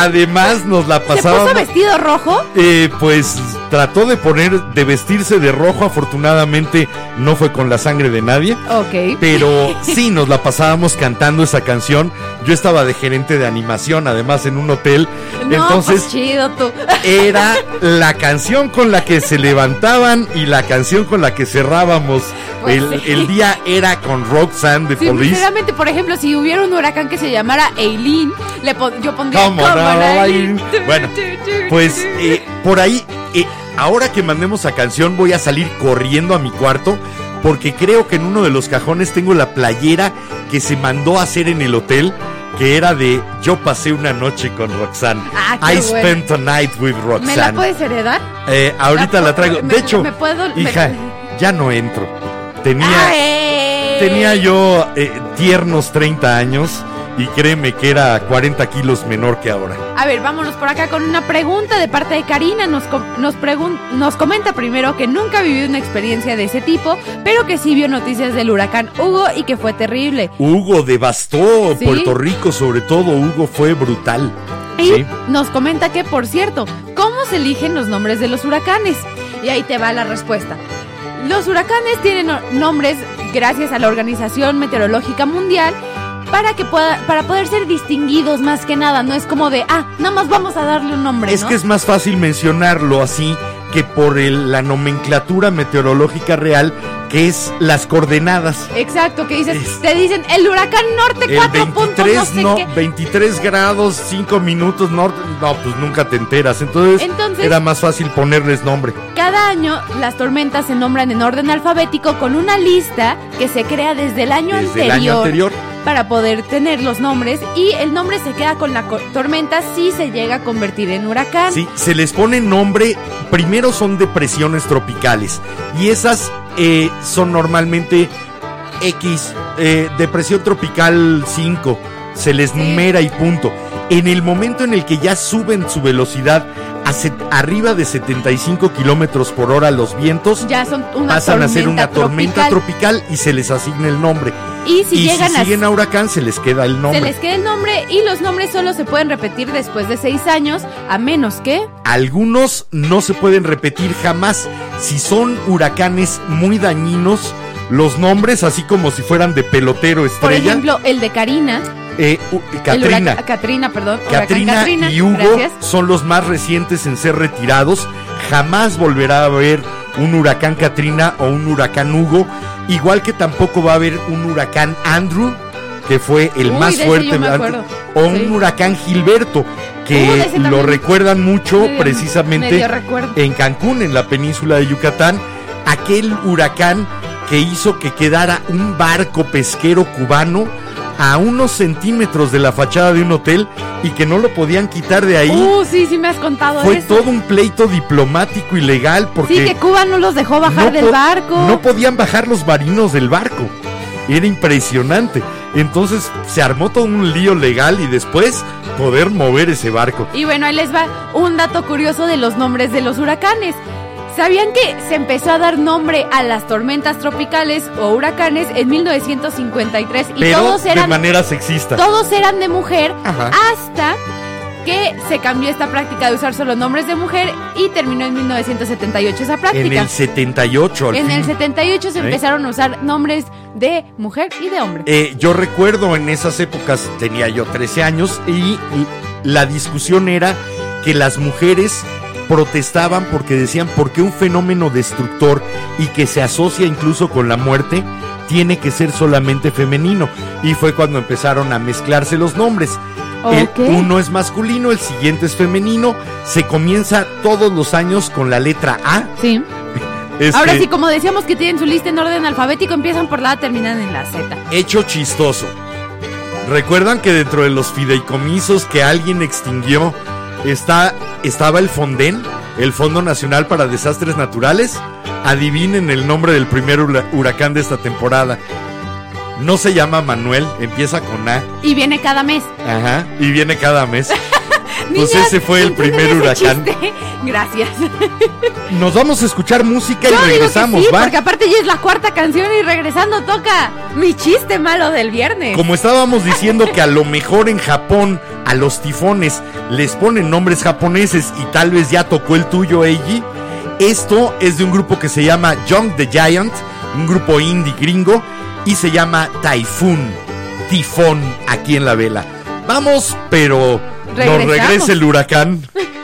Además nos la ¿Se puso vestido rojo? Eh, pues trató de poner, de vestirse de rojo, afortunadamente no fue con la sangre de nadie. Ok. Pero <laughs> sí, nos la pasábamos cantando esa canción. Yo estaba de gerente de animación, además en un hotel. No, Entonces pues chido tú. era la canción con la que se levantaban y la canción con la que cerrábamos. Pues el, sí. el día era con Roxanne de Sí, Police. sinceramente, por ejemplo, si hubiera un huracán que se llamara Eileen, le pon- yo pondría Come on. Eileen. Bueno, Pues eh, por ahí, eh, ahora que mandemos a canción, voy a salir corriendo a mi cuarto. Porque creo que en uno de los cajones tengo la playera que se mandó a hacer en el hotel. Que era de Yo pasé una noche con Roxanne. Ah, I bueno. spent a night with ¿Me la Roxanne. puedes heredar? Eh, ahorita la traigo. me- de hecho, me puedo- me- hija, ya no entro. Tenía, ¡Ay! tenía yo eh, tiernos 30 años y créeme que era 40 kilos menor que ahora. A ver, vámonos por acá con una pregunta de parte de Karina. Nos, com- nos, nos comenta primero que nunca vivió una experiencia de ese tipo, pero que sí vio noticias del huracán Hugo y que fue terrible. Hugo devastó ¿Sí? Puerto Rico, sobre todo Hugo fue brutal. Y Sí. nos comenta que, por cierto, ¿cómo se eligen los nombres de los huracanes? Y ahí te va la respuesta. Los huracanes tienen no- nombres gracias a la Organización Meteorológica Mundial para que pueda, para poder ser distinguidos más que nada. No es como de, ah, nada más vamos a darle un nombre. Es ¿no? que es más fácil mencionarlo así que por el- la nomenclatura meteorológica real, que es las coordenadas. Exacto, que dices, Es- te dicen el huracán norte El 4 puntos, no 23, sé no, qué. 23 grados, 5 minutos norte. No, pues nunca te enteras. Entonces, Entonces- era más fácil ponerles nombre. Cada año las tormentas se nombran en orden alfabético con una lista que se crea desde el año, Desde el anterior, año anterior. Para poder tener los nombres y el nombre se queda con la tormenta si se llega a convertir en huracán. Sí, se les pone nombre. Primero son depresiones tropicales. Y esas eh, son normalmente X, eh, depresión tropical 5. Se les Sí. numera y punto. En el momento en el que ya suben su velocidad a set- arriba de 75 kilómetros por hora los vientos, Ya son una pasan a ser una tormenta tropical. tropical y se les asigna el nombre. Y si y llegan si a siguen a huracán, se les queda el nombre. se les queda el nombre y los nombres solo se pueden repetir después de seis años, a menos que Algunos no se pueden repetir jamás. Si son huracanes muy dañinos, los nombres, así como si fueran de pelotero por estrella, ejemplo el de Karina, eh, Katrina, huracán- Katrina, perdón, Katrina Katrina, y Hugo gracias. son los más recientes en ser retirados. Jamás volverá a haber un huracán Katrina o un huracán Hugo, igual que tampoco va a haber un huracán Andrew, que fue el Uy, más fuerte, o Sí. un huracán Gilberto, que lo recuerdan mucho medio- precisamente medio en Cancún, en la península de Yucatán, aquel huracán que hizo que quedara un barco pesquero cubano a unos centímetros de la fachada de un hotel y que no lo podían quitar de ahí. Uh, sí, sí me has contado Fue eso. todo un pleito diplomático y legal porque Sí, que Cuba no los dejó bajar no del barco. no podían bajar los marinos del barco. Era impresionante. Entonces se armó todo un lío legal y después poder mover ese barco. Y bueno, ahí les va un dato curioso de los nombres de los huracanes. ¿Sabían que se empezó a dar nombre a las tormentas tropicales o huracanes en 1953 y Pero todos de eran manera sexista. todos eran de mujer Ajá. hasta que se cambió esta práctica de usar solo nombres de mujer y terminó en 1978 esa En práctica. el 78 al En fin. el 78 se ¿Eh? empezaron a usar nombres de mujer y de hombre. Eh, yo recuerdo en esas épocas, tenía yo 13 años, y la discusión era que las mujeres protestaban porque decían, ¿por qué un fenómeno destructor y que se asocia incluso con la muerte tiene que ser solamente femenino? Y fue cuando empezaron a mezclarse los nombres. El- uno es masculino, el siguiente es femenino. Se comienza todos los años con la letra A. Sí. <laughs> Este, Ahora sí, como decíamos que tienen su lista en orden alfabético, empiezan por la A, terminan en la Z. hecho chistoso. ¿Recuerdan que dentro de los fideicomisos que alguien extinguió está, estaba el Fonden, el Fondo Nacional para Desastres Naturales? Adivinen el nombre del primer hura- huracán de esta temporada. No se llama Manuel, empieza con A. Y viene cada mes. Ajá. Y viene cada mes. <laughs> Pues Niñas, ese fue el ¿entienden primer huracán. chiste? <laughs> Gracias. Nos vamos a escuchar música y Yo digo que regresamos, sí, ¿va? porque aparte ya es la cuarta canción y regresando toca mi chiste malo del viernes. Como estábamos diciendo que a lo mejor en Japón a los tifones les ponen nombres japoneses y tal vez ya tocó el tuyo, Eiji. Esto es de un grupo que se llama Young the Giant, un grupo indie gringo, y se llama Typhoon, tifón, aquí en la vela. Vamos, pero nos regresa el huracán. <laughs>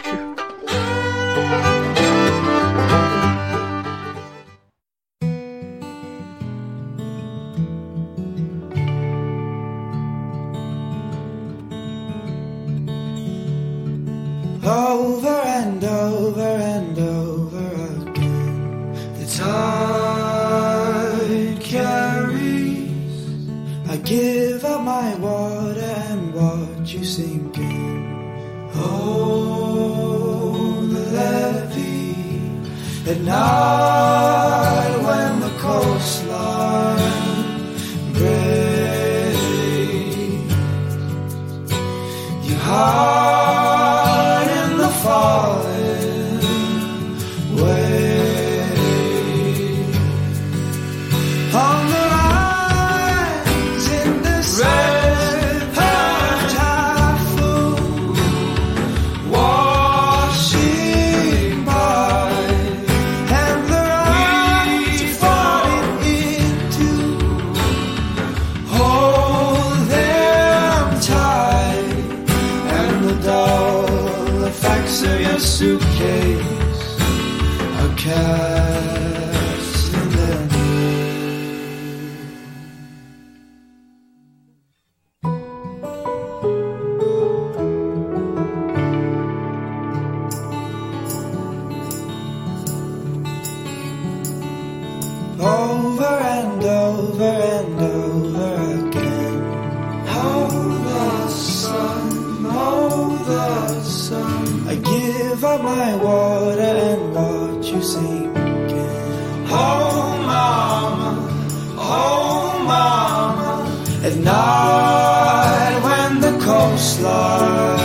the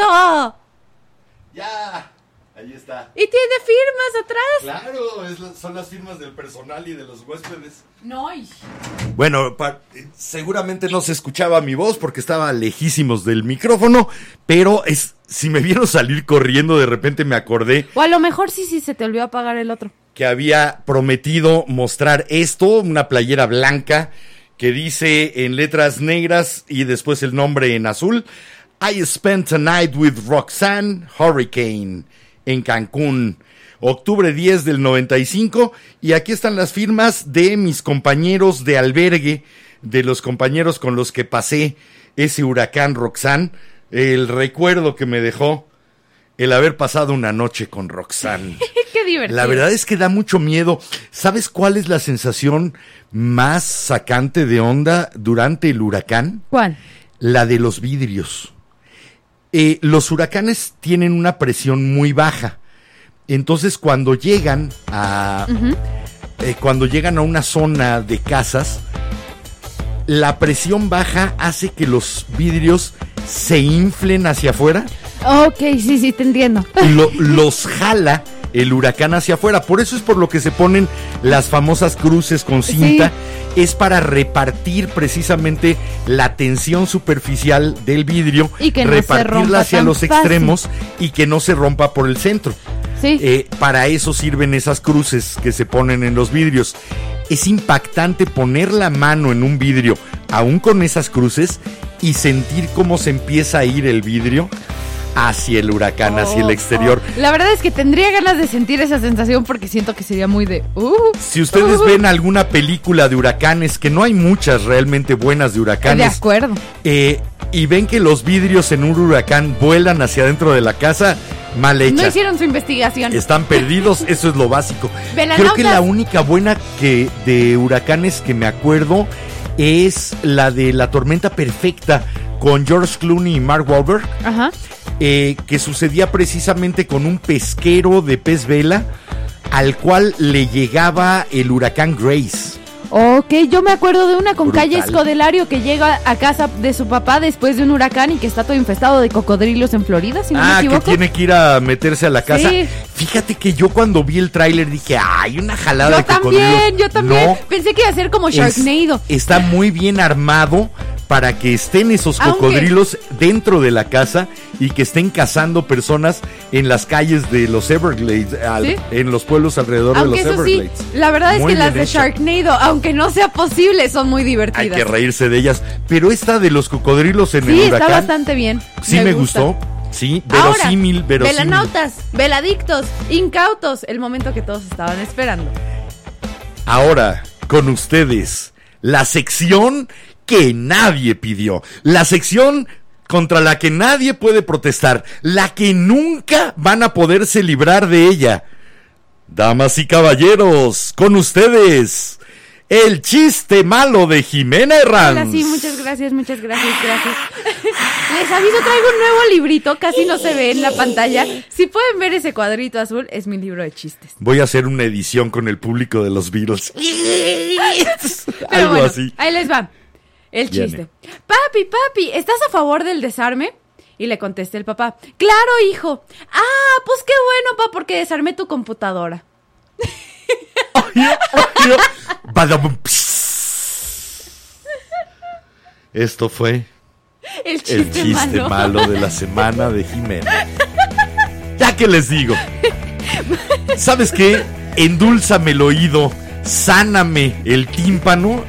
ya regresó. Ya, ahí está. Y tiene firmas atrás. Claro, es la- son las firmas del personal y de los huéspedes. No, y- Bueno, pa- eh, seguramente no se escuchaba mi voz porque estaba lejísimos del micrófono, pero es si me vieron salir corriendo de repente me acordé O a lo mejor sí, sí, se te olvidó apagar el otro. que había prometido mostrar esto, una playera blanca que dice en letras negras y después el nombre en azul, I spent a night with Roxanne Hurricane en Cancún, octubre 10 del 95, y aquí están las firmas de mis compañeros de albergue, de los compañeros con los que pasé ese huracán Roxanne, el recuerdo que me dejó el haber pasado una noche con Roxanne. <laughs> Qué divertido. La verdad es que da mucho miedo. ¿Sabes cuál es la sensación más sacante de onda durante el huracán? ¿Cuál? La de los vidrios. Eh, los huracanes tienen una presión muy baja. Entonces cuando llegan a... eh, cuando llegan a una zona de casas, la presión baja hace que los vidrios se inflen hacia afuera Ok, sí, sí, te entiendo. lo- <laughs> los jala el huracán hacia afuera. Por eso es por lo que se ponen las famosas cruces con cinta. Es para repartir precisamente la tensión superficial del vidrio, Y que no repartirla hacia los fácil. extremos y que no se rompa por el centro. Sí. Eh, para eso sirven esas cruces que se ponen en los vidrios. Es impactante poner la mano en un vidrio, aún con esas cruces, y sentir cómo se empieza a ir el vidrio hacia el huracán, hacia el Oh, exterior. oh. La verdad es que tendría ganas de sentir esa sensación porque siento que sería muy de. Uh, Si ustedes uh, ven alguna película de huracanes, que no hay muchas realmente buenas de De huracanes, acuerdo. eh, y ven que los vidrios en un huracán vuelan hacia adentro de la casa, mal hecha. No hicieron su investigación. Están perdidos, <laughs> eso es lo básico. Velanautas. Creo que la única buena que de huracanes que me acuerdo es la de la tormenta perfecta con George Clooney y Mark Wahlberg, Ajá. eh, que sucedía precisamente con un pesquero de pez vela al cual le llegaba el huracán Grace. Ok, yo me acuerdo de una con Brutal. calle Escodelario que llega a casa de su papá después de un huracán y que está todo infestado de cocodrilos en Florida, si no me ah, que tiene que ir a meterse a la casa. Sí. Fíjate que yo cuando vi el tráiler dije, ay, una jalada Yo de cocodrilos. también, yo también. Pensé que iba a ser como es- Sharknado. está muy bien armado para que estén esos Aunque- cocodrilos dentro de la casa y que estén cazando personas en las calles de los Everglades, al- Sí. en los pueblos alrededor Aunque de los eso sí, Everglades. la verdad es que las de hecha. Sharknado, aunque no sea posible, son muy Hay divertidas. que reírse de ellas. Pero esta de los cocodrilos en sí, el está huracán, bastante bien. sí me, gustó. Sí, Ahora, verosímil, verosímil. velanautas, veladictos, incautos, el momento que todos estaban esperando. Ahora, con ustedes, la sección que nadie pidió. La sección contra la que nadie puede protestar. La que nunca van a poderse librar de ella. Damas y caballeros, con ustedes, el chiste malo de Jimena Herranz. Hola, sí, muchas gracias, muchas gracias, gracias. <laughs> Les aviso, traigo un nuevo librito, casi no se ve en la pantalla. Si pueden ver ese cuadrito azul, es mi libro de chistes. Voy a hacer una edición con el público de los Beatles. <laughs> Algo bueno, así. ahí les va. El Viene. chiste. Papi, papi, ¿estás a favor del desarme? Y le contesta el papá. Claro, hijo. Ah, pues qué bueno, pa, porque desarmé tu computadora. Esto fue El chiste malo. malo de la semana de Jimena. Ya que les digo. ¿Sabes qué? Endúlzame el oído, sáname el tímpano,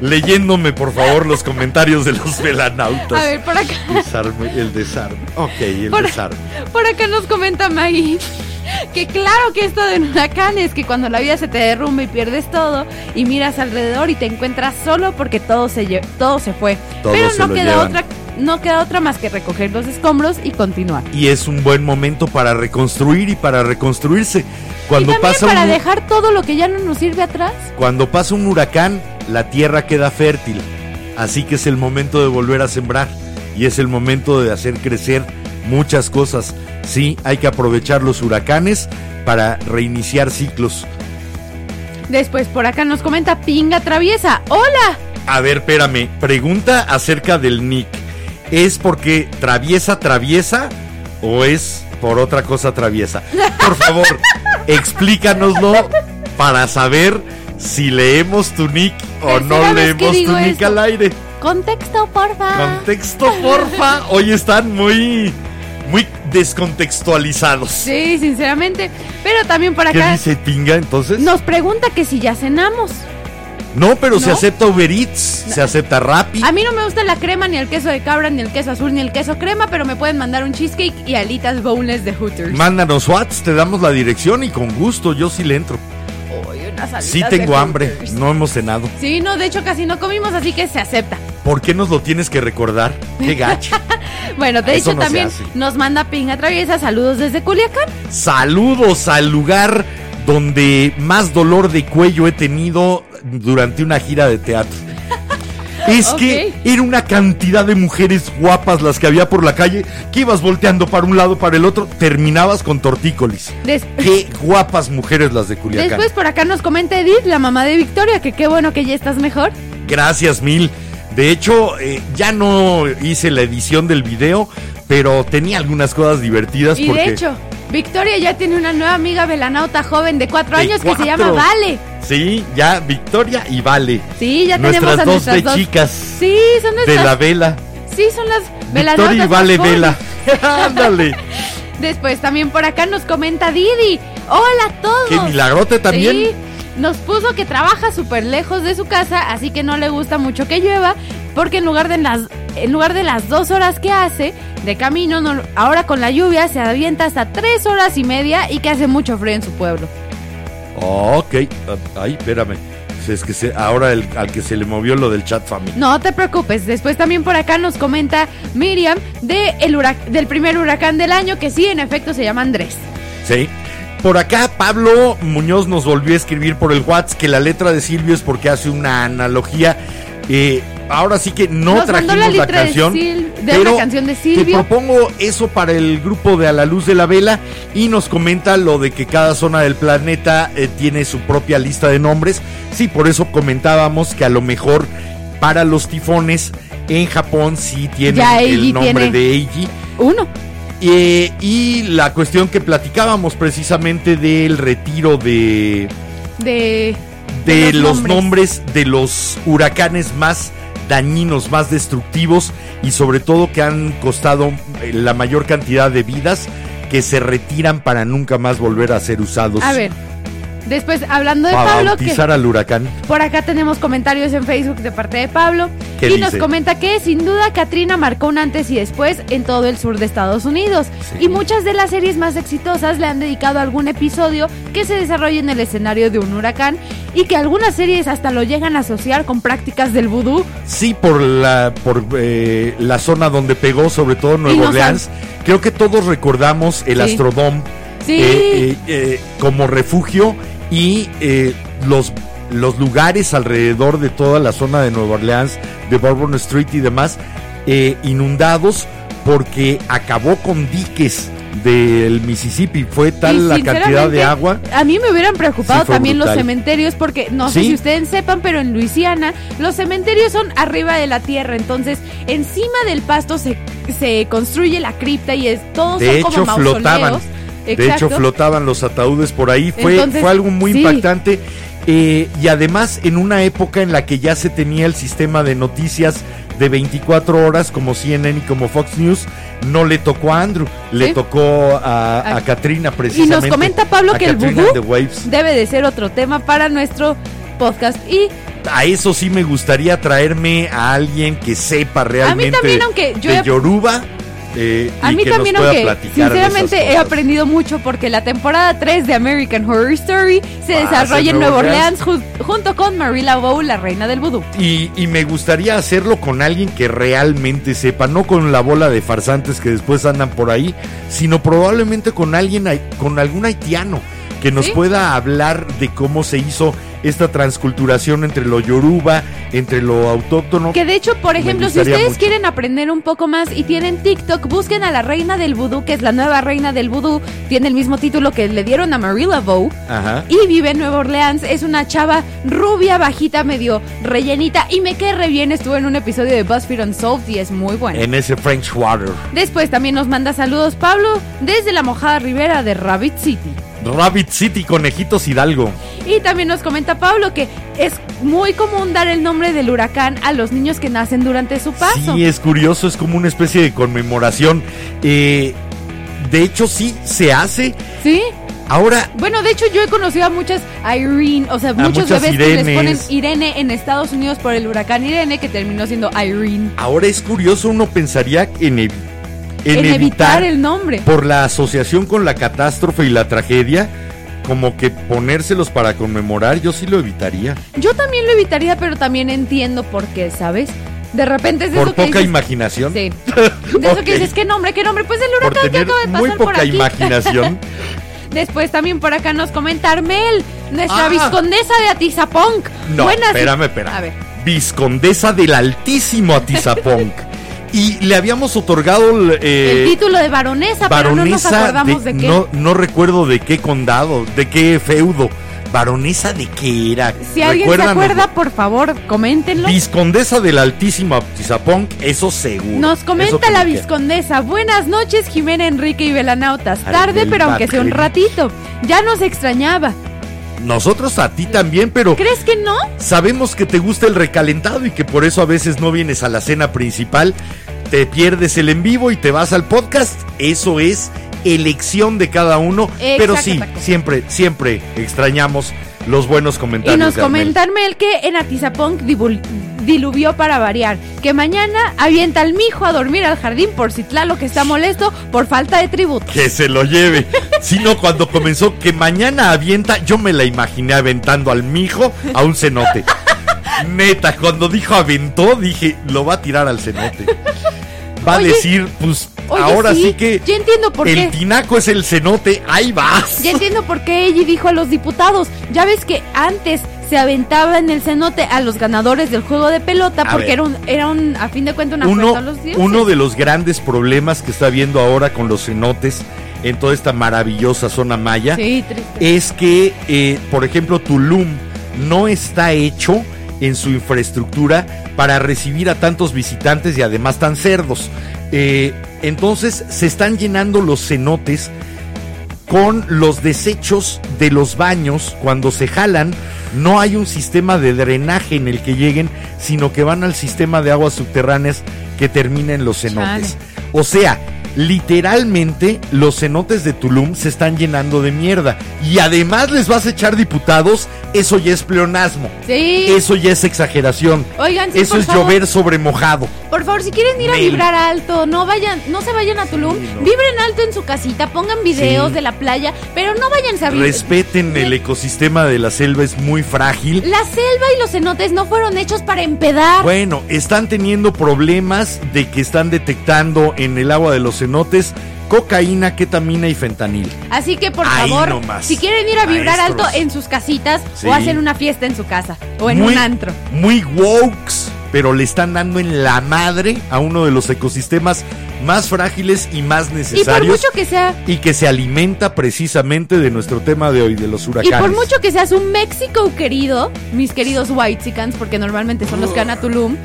leyéndome por favor los comentarios de los velanautas. A ver, por acá. Desarme, el desarme. Ok, el Por, desarme. por acá nos comenta Maggie que claro que esto de huracán es que cuando la vida se te derrumba y pierdes todo y miras alrededor y te encuentras solo porque todo se todo se fue. Todo Pero se no queda llevan. otra no queda otra más que recoger los escombros y continuar. Y es un buen momento para reconstruir y para reconstruirse. Cuando y también pasa para un, dejar todo lo que ya no nos sirve atrás. Cuando pasa un huracán, la tierra queda fértil. Así que es el momento de volver a sembrar. Y es el momento de hacer crecer muchas cosas. Sí, hay que aprovechar los huracanes para reiniciar ciclos. Después por acá nos comenta Pinga Traviesa. Hola, A ver, espérame. Pregunta acerca del nick. ¿Es porque traviesa, traviesa o es por otra cosa traviesa? Por favor, explícanoslo para saber si leemos tu nick o no leemos tu nick esto. al aire. Contexto, porfa. Contexto, porfa. Hoy están muy, muy descontextualizados. Sí, sinceramente. Pero también por ¿Qué acá dice Tinga entonces? nos pregunta que si ya cenamos. No, pero se acepta Uber Eats, se acepta Rappi. A mí no me gusta la crema, ni el queso de cabra, ni el queso azul, ni el queso crema, pero me pueden mandar un cheesecake y alitas boneless de Hooters. Mándanos Whats, te damos la dirección y con gusto yo sí le entro. Unas Sí tengo hambre, Hooters. no hemos cenado. Sí, no, de hecho casi no comimos, así que se acepta. ¿Por qué nos lo tienes que recordar? Qué gacho. <laughs> Bueno, de hecho no también nos manda Pinga Traviesa saludos desde Culiacán. Saludos al lugar donde más dolor de cuello he tenido durante una gira de teatro. Es que era una cantidad de mujeres guapas las que había por la calle que ibas volteando para un lado para el otro, terminabas con tortícolis. Des- Qué guapas mujeres las de Culiacán. Después por acá nos comenta Edith, la mamá de Victoria, que qué bueno que ya estás mejor. Gracias mil. De hecho, eh, ya no hice la edición del video, pero tenía algunas cosas divertidas Y porque de hecho, Victoria ya tiene una nueva amiga velanauta joven de cuatro De años que se llama Vale. Sí, ya Victoria y Vale. Sí, ya nuestras tenemos a dos nuestras de dos. chicas Sí, son de nuestras. la vela. Sí, son las Victoria velanautas. y Vale. Vela. <laughs> Ándale. Después también por acá nos comenta Didi. Hola a todos. Qué milagrote también. Sí, nos puso que trabaja súper lejos de su casa, así que no le gusta mucho que llueva, porque en lugar de las, en lugar de las dos horas que hace de camino, no- ahora con la lluvia se avienta hasta tres horas y media y que hace mucho frío en su pueblo. Ok. Ah, Ay, espérame. Es que se- ahora el- al que se le movió lo del chat family. No te preocupes, después también por acá nos comenta Miriam de el hurac- del primer huracán del año, que sí, en efecto se llama Andrés. Sí. Por acá Pablo Muñoz nos volvió a escribir por el WhatsApp que la letra de Silvio es porque hace una analogía. Eh, ahora sí que no Nos trajimos la la, letra de canción. Sil- de pero una canción de Te Silvio. propongo eso para el grupo de A la Luz de la Vela y nos comenta lo de que cada zona del planeta eh, tiene su propia lista de nombres. Sí, por eso comentábamos que a lo mejor para los tifones en Japón sí tienen el nombre tiene. de Eiji. Uno. Eh, y la cuestión que platicábamos precisamente del retiro de, De, de los, nombres. nombres. de los huracanes más dañinos, más destructivos y sobre todo que han costado eh, la mayor cantidad de vidas que se retiran para nunca más volver a ser usados A ver. Después, hablando de para Pablo, que al huracán. por acá tenemos comentarios en Facebook de parte de Pablo. ¿Qué Y nos comenta que sin duda Katrina marcó un antes y después en todo el sur de Estados Unidos. Sí. Y muchas de las series más exitosas le han dedicado algún episodio que se desarrolla en el escenario de un huracán y que algunas series hasta lo llegan a asociar con prácticas del vudú. Sí, por la por eh, la zona donde pegó, sobre todo Nueva Orleans. Creo que todos recordamos el Sí. Astrodome Sí. eh, eh, como refugio y eh, los los lugares alrededor de toda la zona de Nueva Orleans, de Bourbon Street y demás, eh, inundados porque acabó con diques del Mississippi. Fue tal la cantidad de agua. A mí me hubieran preocupado Sí, también los cementerios porque no sé si ustedes sepan, pero en Luisiana los cementerios son arriba de la tierra, entonces encima del pasto se, se construye la cripta y es todos De son hecho, como mausoleos. flotaban. De hecho, flotaban los ataúdes por ahí. Fue, Entonces, fue algo muy sí. impactante. eh, y además, en una época en la que ya se tenía el sistema de noticias de 24 horas, como CNN y como Fox News, no le tocó a Andrew, le Sí. tocó a, a A- Katrina Y precisamente. nos comenta Pablo que el vudú debe de ser otro tema para nuestro podcast y A eso sí me gustaría traerme a alguien que sepa realmente también, aunque yo de Yoruba. Eh, a y mí que también nos pueda aunque sinceramente he aprendido mucho porque la temporada 3 de American Horror Story se desarrolla en Nueva Orleans ju- junto con Marilla Bow, la reina del vudú. Y, y me gustaría hacerlo con alguien que realmente sepa, no con la bola de farsantes que después andan por ahí, sino probablemente con alguien, con algún haitiano que nos Sí. pueda hablar de cómo se hizo esta transculturación entre lo yoruba, entre lo autóctono. Que de hecho, por ejemplo, si ustedes mucho. quieren aprender un poco más y tienen TikTok, busquen a la reina del vudú, que es la nueva reina del vudú. Tiene el mismo título que le dieron a Laveau. Ajá. Y vive en Nueva Orleans. Es una chava rubia, bajita, medio rellenita. Y me re bien. Estuvo en un episodio de BuzzFeed Unsolved y es muy bueno. En ese French Water. Después también nos manda saludos Pablo desde la mojada ribera de Rabbit City. Rabbit City, Conejitos Hidalgo. Y también nos comenta Pablo que es muy común dar el nombre del huracán a los niños que nacen durante su paso. Sí, es curioso, es como una especie de conmemoración. Eh, de hecho, sí, se hace. ¿Sí? Ahora, Bueno, de hecho yo he conocido a muchas Irene, o sea, muchos bebés que les Irenes. ponen Irene en Estados Unidos por el huracán Irene que terminó siendo Irene. ahora es curioso, uno pensaría en, ev- en En, evitar evitar el nombre. por la asociación con la catástrofe y la tragedia, como que ponérselos para conmemorar, yo sí lo evitaría. Yo también lo evitaría, pero también entiendo por qué, ¿sabes? De repente es de Por eso que poca dices- imaginación. Sí. <laughs> De eso que dices, ¿qué nombre? ¿Qué nombre? Pues el Por huracán que tener acaba de pasar muy por poca aquí. imaginación. <laughs> Después también por acá nos comenta Armel, nuestra Ah. viscondesa de Atizapunk. No, Buenas espérame, espérame. A ver. Viscondesa del altísimo Atizapunk. <laughs> y le habíamos otorgado el, eh, el título de baronesa, pero no nos baronesa acordamos de, qué. No, no recuerdo de qué condado, de qué feudo. Baronesa de qué era. si alguien se acuerda, por favor, coméntenlo. Viscondesa del altísimo Atizapunk, eso seguro. Nos comenta la viscondesa. Buenas noches, Jimena, Enrique y Belanautas. Ay, Tarde, pero aunque sea un ratito. Ya nos extrañaba. Nosotros a ti también, pero ¿Crees que no? sabemos que te gusta el recalentado y que por eso a veces no vienes a la cena principal, te pierdes el en vivo y te vas al podcast. Eso es elección de cada uno, pero sí, siempre, siempre extrañamos los buenos comentarios. Y nos de Armel. comenta Armel que en Atizapunk divul- diluvió para variar. Que mañana avienta al mijo a dormir al jardín por si Tlalo que está molesto por falta de tributo. Que se lo lleve. <laughs> Sino cuando comenzó que mañana avienta, yo me la imaginé aventando al mijo a un cenote. <laughs> Neta, cuando dijo aventó, dije, lo va a tirar al cenote. Va Oye, a decir, pues Oye, ahora sí, que Ya entiendo por el qué. tinaco es el cenote, ahí vas. Ya entiendo por qué ella dijo a los diputados. Ya ves que antes se aventaba en el cenote a los ganadores del juego de pelota A porque ver. era un, era un, a fin de cuentas, una Uno, a los dioses. uno de los grandes problemas que está habiendo ahora con los cenotes en toda esta maravillosa zona maya Sí, es que, eh, por ejemplo, Tulum no está hecho en su infraestructura para recibir a tantos visitantes y además tan cerdos. Eh, entonces se están llenando los cenotes con los desechos de los baños cuando se jalan. No hay un sistema de drenaje en el que lleguen, sino que van al sistema de aguas subterráneas que termina en los cenotes. Chale. O sea, literalmente los cenotes de Tulum se están llenando de mierda. Y además les vas a echar diputados, eso ya es pleonasmo. Sí. Eso ya es exageración. Oigan, sí, eso por es favor. llover sobre mojado. Por favor, si quieren ir a vibrar alto, no vayan, no se vayan a Tulum, Sí, no. vibren alto en su casita, pongan videos Sí. de la playa, pero no vayan a vibrar. Respeten el ecosistema de la selva, es muy frágil. La selva y los cenotes no fueron hechos para empedar. Bueno, están teniendo problemas de que están detectando en el agua de los cenotes cocaína, ketamina y fentanil. Así que por Ahí favor, nomás, si quieren ir a vibrar maestros. alto en sus casitas Sí. o hacer una fiesta en su casa o en muy, un antro. Muy wokes, pero le están dando en la madre a uno de los ecosistemas más frágiles y más Y por necesarios. mucho que sea y que se alimenta precisamente de nuestro tema de hoy, de los y huracanes. por mucho que seas un México querido, mis queridos Whitexicans, porque normalmente son los que van a Tulum,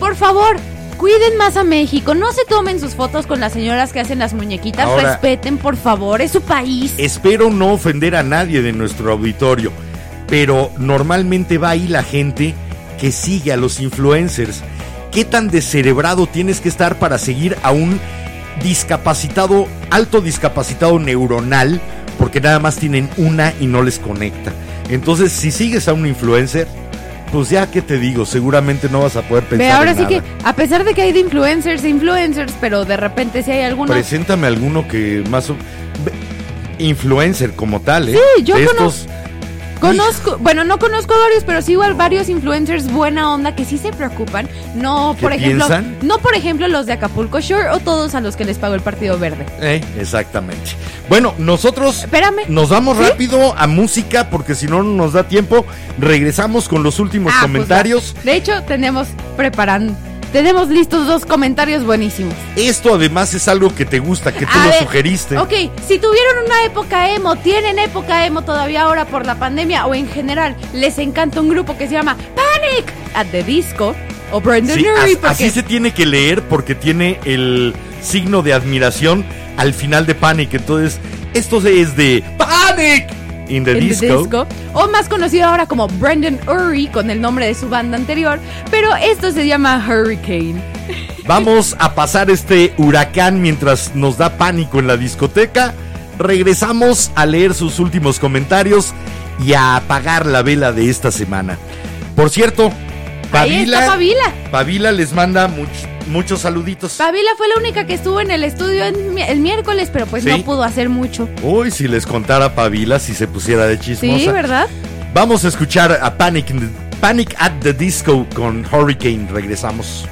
por favor, cuiden más a México, no se tomen sus fotos con las señoras que hacen las muñequitas, Ahora- respeten, por favor, es su país. Espero no ofender a nadie de nuestro auditorio, pero normalmente va ahí la gente que sigue a los influencers. ¿Qué tan descerebrado tienes que estar para seguir a un discapacitado, alto discapacitado neuronal? Porque nada más tienen una y no les conecta. Entonces, si sigues a un influencer, pues ya que te digo, seguramente no vas a poder pensar. Ve, ahora en sí que, nada. a pesar de que hay de influencers influencers, pero de repente si hay algunos... Preséntame alguno que más influencer como tal, ¿eh? Sí, yo De estos Conozco, bueno, no conozco varios, pero sí igual varios influencers buena onda que sí se preocupan. No, ¿Qué por ejemplo, piensan? no por ejemplo los de Acapulco Shore o todos a los que les pagó el Partido Verde. Eh, exactamente. Bueno, nosotros Espérame. nos vamos ¿Sí? rápido a música porque si no no nos da tiempo. Regresamos con los últimos Ah, pues comentarios. de hecho, tenemos preparando, tenemos listos dos comentarios buenísimos. Esto además es algo que te gusta, que tú A lo ver, sugeriste. Ok, si tuvieron una época emo, tienen época emo todavía ahora por la pandemia o en general, les encanta un grupo que se llama Panic at the Disco o Brandon Sí, Urie, porque así se tiene que leer porque tiene el signo de admiración al final de Panic. Entonces, esto es de Panic in the in the disco. disco, o más conocido ahora como Brandon Urie con el nombre de su banda anterior, pero esto se llama Hurricane. <laughs> Vamos a pasar este huracán mientras nos da pánico en la discoteca. Regresamos a leer sus últimos comentarios y a apagar la vela de esta semana. Por cierto, Pavila, Pavila. Pavila les manda much- muchos saluditos. Pavila fue la única que estuvo en el estudio el miércoles, pero pues Sí. no pudo hacer mucho. Uy, si les contara Pavila, si se pusiera de chismosa. Sí, ¿verdad? Vamos a escuchar a Panic, Panic at the Disco con Hurricane. Regresamos.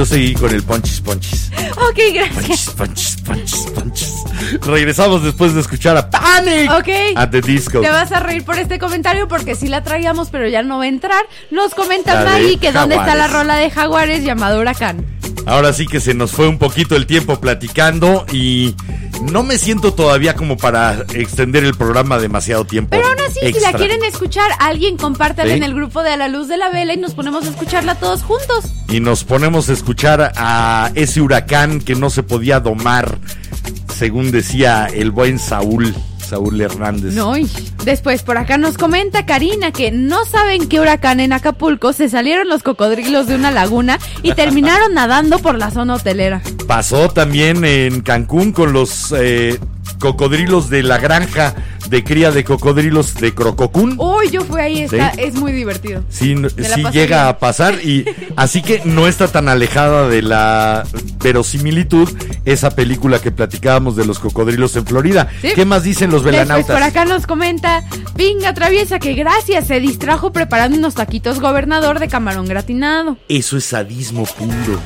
Yo seguí con el punches, punches. Ok, gracias. Punches, punches, punches, punches. Regresamos después de escuchar a Panic Ok. at the Disco. Te vas a reír por este comentario porque sí la traíamos, pero ya no va a entrar. Nos comenta Maggie que dónde está la rola de Jaguares llamada Huracán. Ahora sí que se nos fue un poquito el tiempo platicando y no me siento todavía como para extender el programa demasiado tiempo. Pero aún así, si la quieren escuchar, alguien compártala Sí. en el grupo de A la Luz de la Vela y nos ponemos a escucharla todos juntos. Y nos ponemos a escuchar a ese huracán que no se podía domar, según decía el buen Saúl, Saúl Hernández. No, y después por acá nos comenta Karina que no saben qué huracán en Acapulco se salieron los cocodrilos de una laguna y <laughs> terminaron nadando por la zona hotelera. Pasó también en Cancún con los eh, cocodrilos de la granja de cría de cocodrilos de Crococún. Uy, yo fui ahí, está, Sí. es muy divertido. Sí, llega bien. a pasar y así que no está tan alejada de la verosimilitud esa película que platicábamos de los cocodrilos en Florida. Sí. ¿Qué más dicen los Después velanautas? por acá nos comenta Pinga Traviesa que gracias se distrajo preparando unos taquitos gobernador de camarón gratinado. Eso es sadismo puro.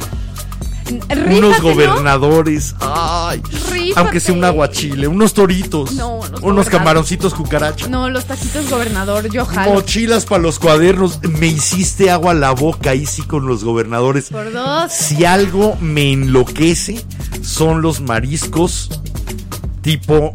Rífate, unos ¿no? gobernadores. Ay. Rífate. Aunque sea un aguachile, unos toritos. No, unos camaroncitos cucaracha. No, los taquitos gobernador, yo jalo. Mochilas para los cuadernos. Me hiciste agua a la boca ahí sí con los gobernadores. Por dos. Si algo me enloquece son los mariscos tipo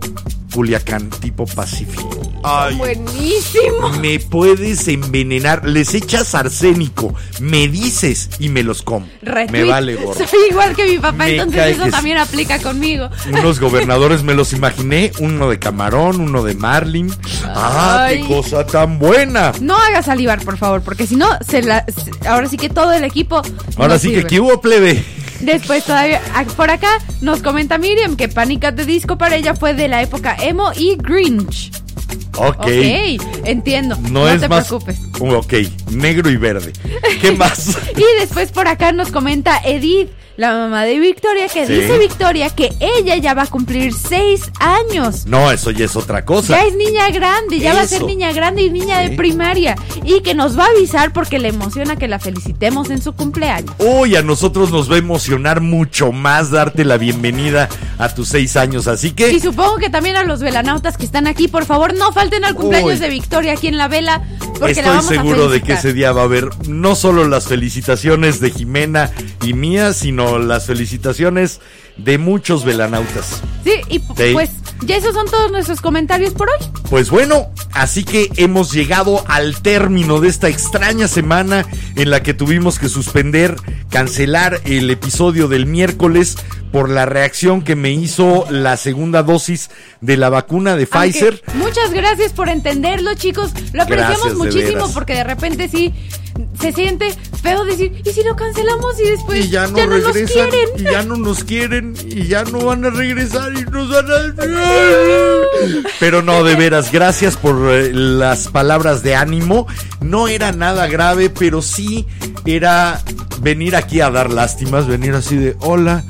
Culiacán, tipo Pacífico. Ay, Buenísimo. me puedes envenenar. Les echas arsénico, me dices y me los como. Retweet. Me vale gorro. <laughs> Soy igual que mi papá, Me entonces eso que también aplica conmigo. Unos <laughs> gobernadores me los imaginé, uno de camarón, uno de marlin. ¡Ah, qué cosa tan buena! No hagas salivar, por favor, porque si no, se la, ahora sí que todo el equipo. Ahora no sí sirve. que ¿qué hubo, plebe? Después todavía, ah, por acá nos comenta Miriam que Panic! de Disco para ella fue de la época emo y Grinch. Ok. Entiendo. No, No, es te más. preocupes. Ok, negro y verde. ¿Qué <laughs> más? Y después por acá nos comenta Edith, la mamá de Victoria, que Sí. dice Victoria que ella ya va a cumplir seis años. No, eso ya es otra cosa. Ya es niña grande, ya va a ser niña grande y niña Sí. de primaria. Y que nos va a avisar porque le emociona que la felicitemos en su cumpleaños. Uy, a nosotros nos va a emocionar mucho más darte la bienvenida a tus seis años. Así que. Y supongo que también a los velanautas que están aquí, por favor, no falten al cumpleaños Uy. de Victoria aquí en la vela. Porque la Estoy vamos seguro a de que ese día va a haber no solo las felicitaciones de Jimena y mía, sino las felicitaciones de muchos velanautas. Sí, y Sí. pues ya esos son todos nuestros comentarios por hoy. Pues bueno, así que hemos llegado al término de esta extraña semana en la que tuvimos que suspender, cancelar el episodio del miércoles por la reacción que me hizo la segunda dosis de la vacuna de Aunque Pfizer. Muchas gracias por entenderlo, chicos. Lo apreciamos Gracias, muchísimo porque de repente sí se siente feo decir, ¿y si lo cancelamos y después y ya no, nos regresan, quieren? y ya no nos quieren, y ya no van a regresar y nos van a... Pero no, de veras, gracias por eh, las palabras de ánimo. No era nada grave, pero sí era venir aquí a dar lástimas, venir así de, hola,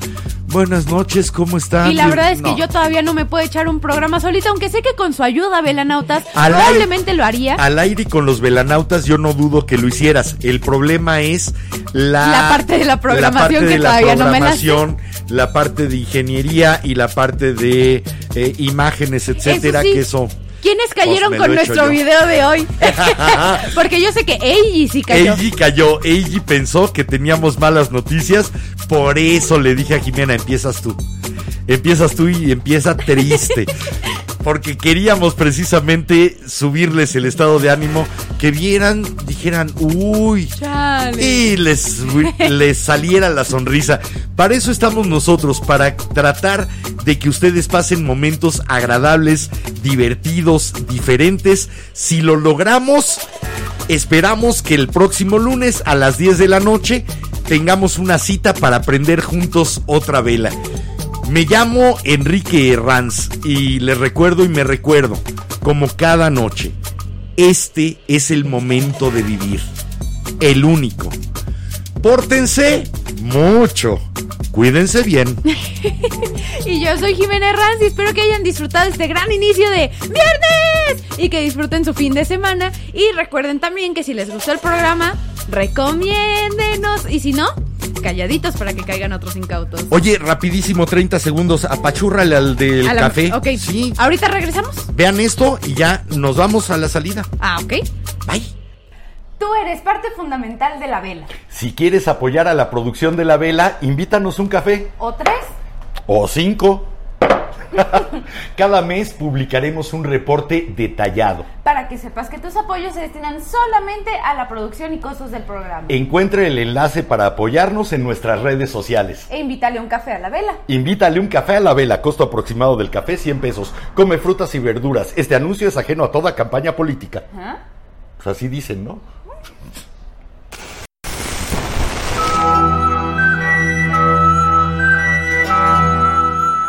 buenas noches, ¿cómo están? Y la verdad es No. que yo todavía no me puedo echar un programa solita, aunque sé que con su ayuda, Velanautas, Al aire- probablemente lo haría. Al aire y con los velanautas yo no dudo que lo hicieras. El problema es la, La parte de la programación la parte que de la todavía no me la programación, la parte de ingeniería y la parte de eh, imágenes, etcétera, Eso sí. que eso. ¿Quiénes cayeron Pues me con nuestro video de hoy? <laughs> Porque yo sé que Eiji sí cayó. Eiji cayó, Eiji pensó que teníamos malas noticias, por eso le dije a Jimena, empiezas tú. Empiezas tú y empieza triste. <laughs> Porque queríamos precisamente subirles el estado de ánimo, que vieran, dijeran, uy, Chale. y les, <laughs> les saliera la sonrisa. Para eso estamos nosotros, para tratar de que ustedes pasen momentos agradables, divertidos, diferentes. Si lo logramos, esperamos que el próximo lunes a las 10 de la noche tengamos una cita para prender juntos otra vela. Me llamo Enrique Herranz y les recuerdo y me recuerdo, como cada noche, este es el momento de vivir, el único. Pórtense mucho. Cuídense bien. <laughs> Y yo soy Jimena Ranz y espero que hayan disfrutado este gran inicio de viernes y que disfruten su fin de semana. Y recuerden también que si les gustó el programa, recomiéndenos. Y si no, calladitos para que caigan otros incautos. Oye, rapidísimo, 30 segundos. Apachúrrale al del A la- café. Ok. Sí. ¿Ahorita regresamos? Vean esto y ya nos vamos a la salida. Ah, ok. Bye. Tú eres parte fundamental de la vela. Si quieres apoyar a la producción de la vela, invítanos un café. ¿O tres? O cinco. <laughs> Cada mes publicaremos un reporte detallado. Para que sepas que tus apoyos se destinan solamente a la producción y costos del programa. Encuentre el enlace para apoyarnos en nuestras redes sociales. E invítale un café a la vela. Invítale un café a la vela, costo aproximado del café 100 pesos. Come frutas y verduras. Este anuncio es ajeno a toda campaña política. ¿Ah? Pues así dicen, ¿no?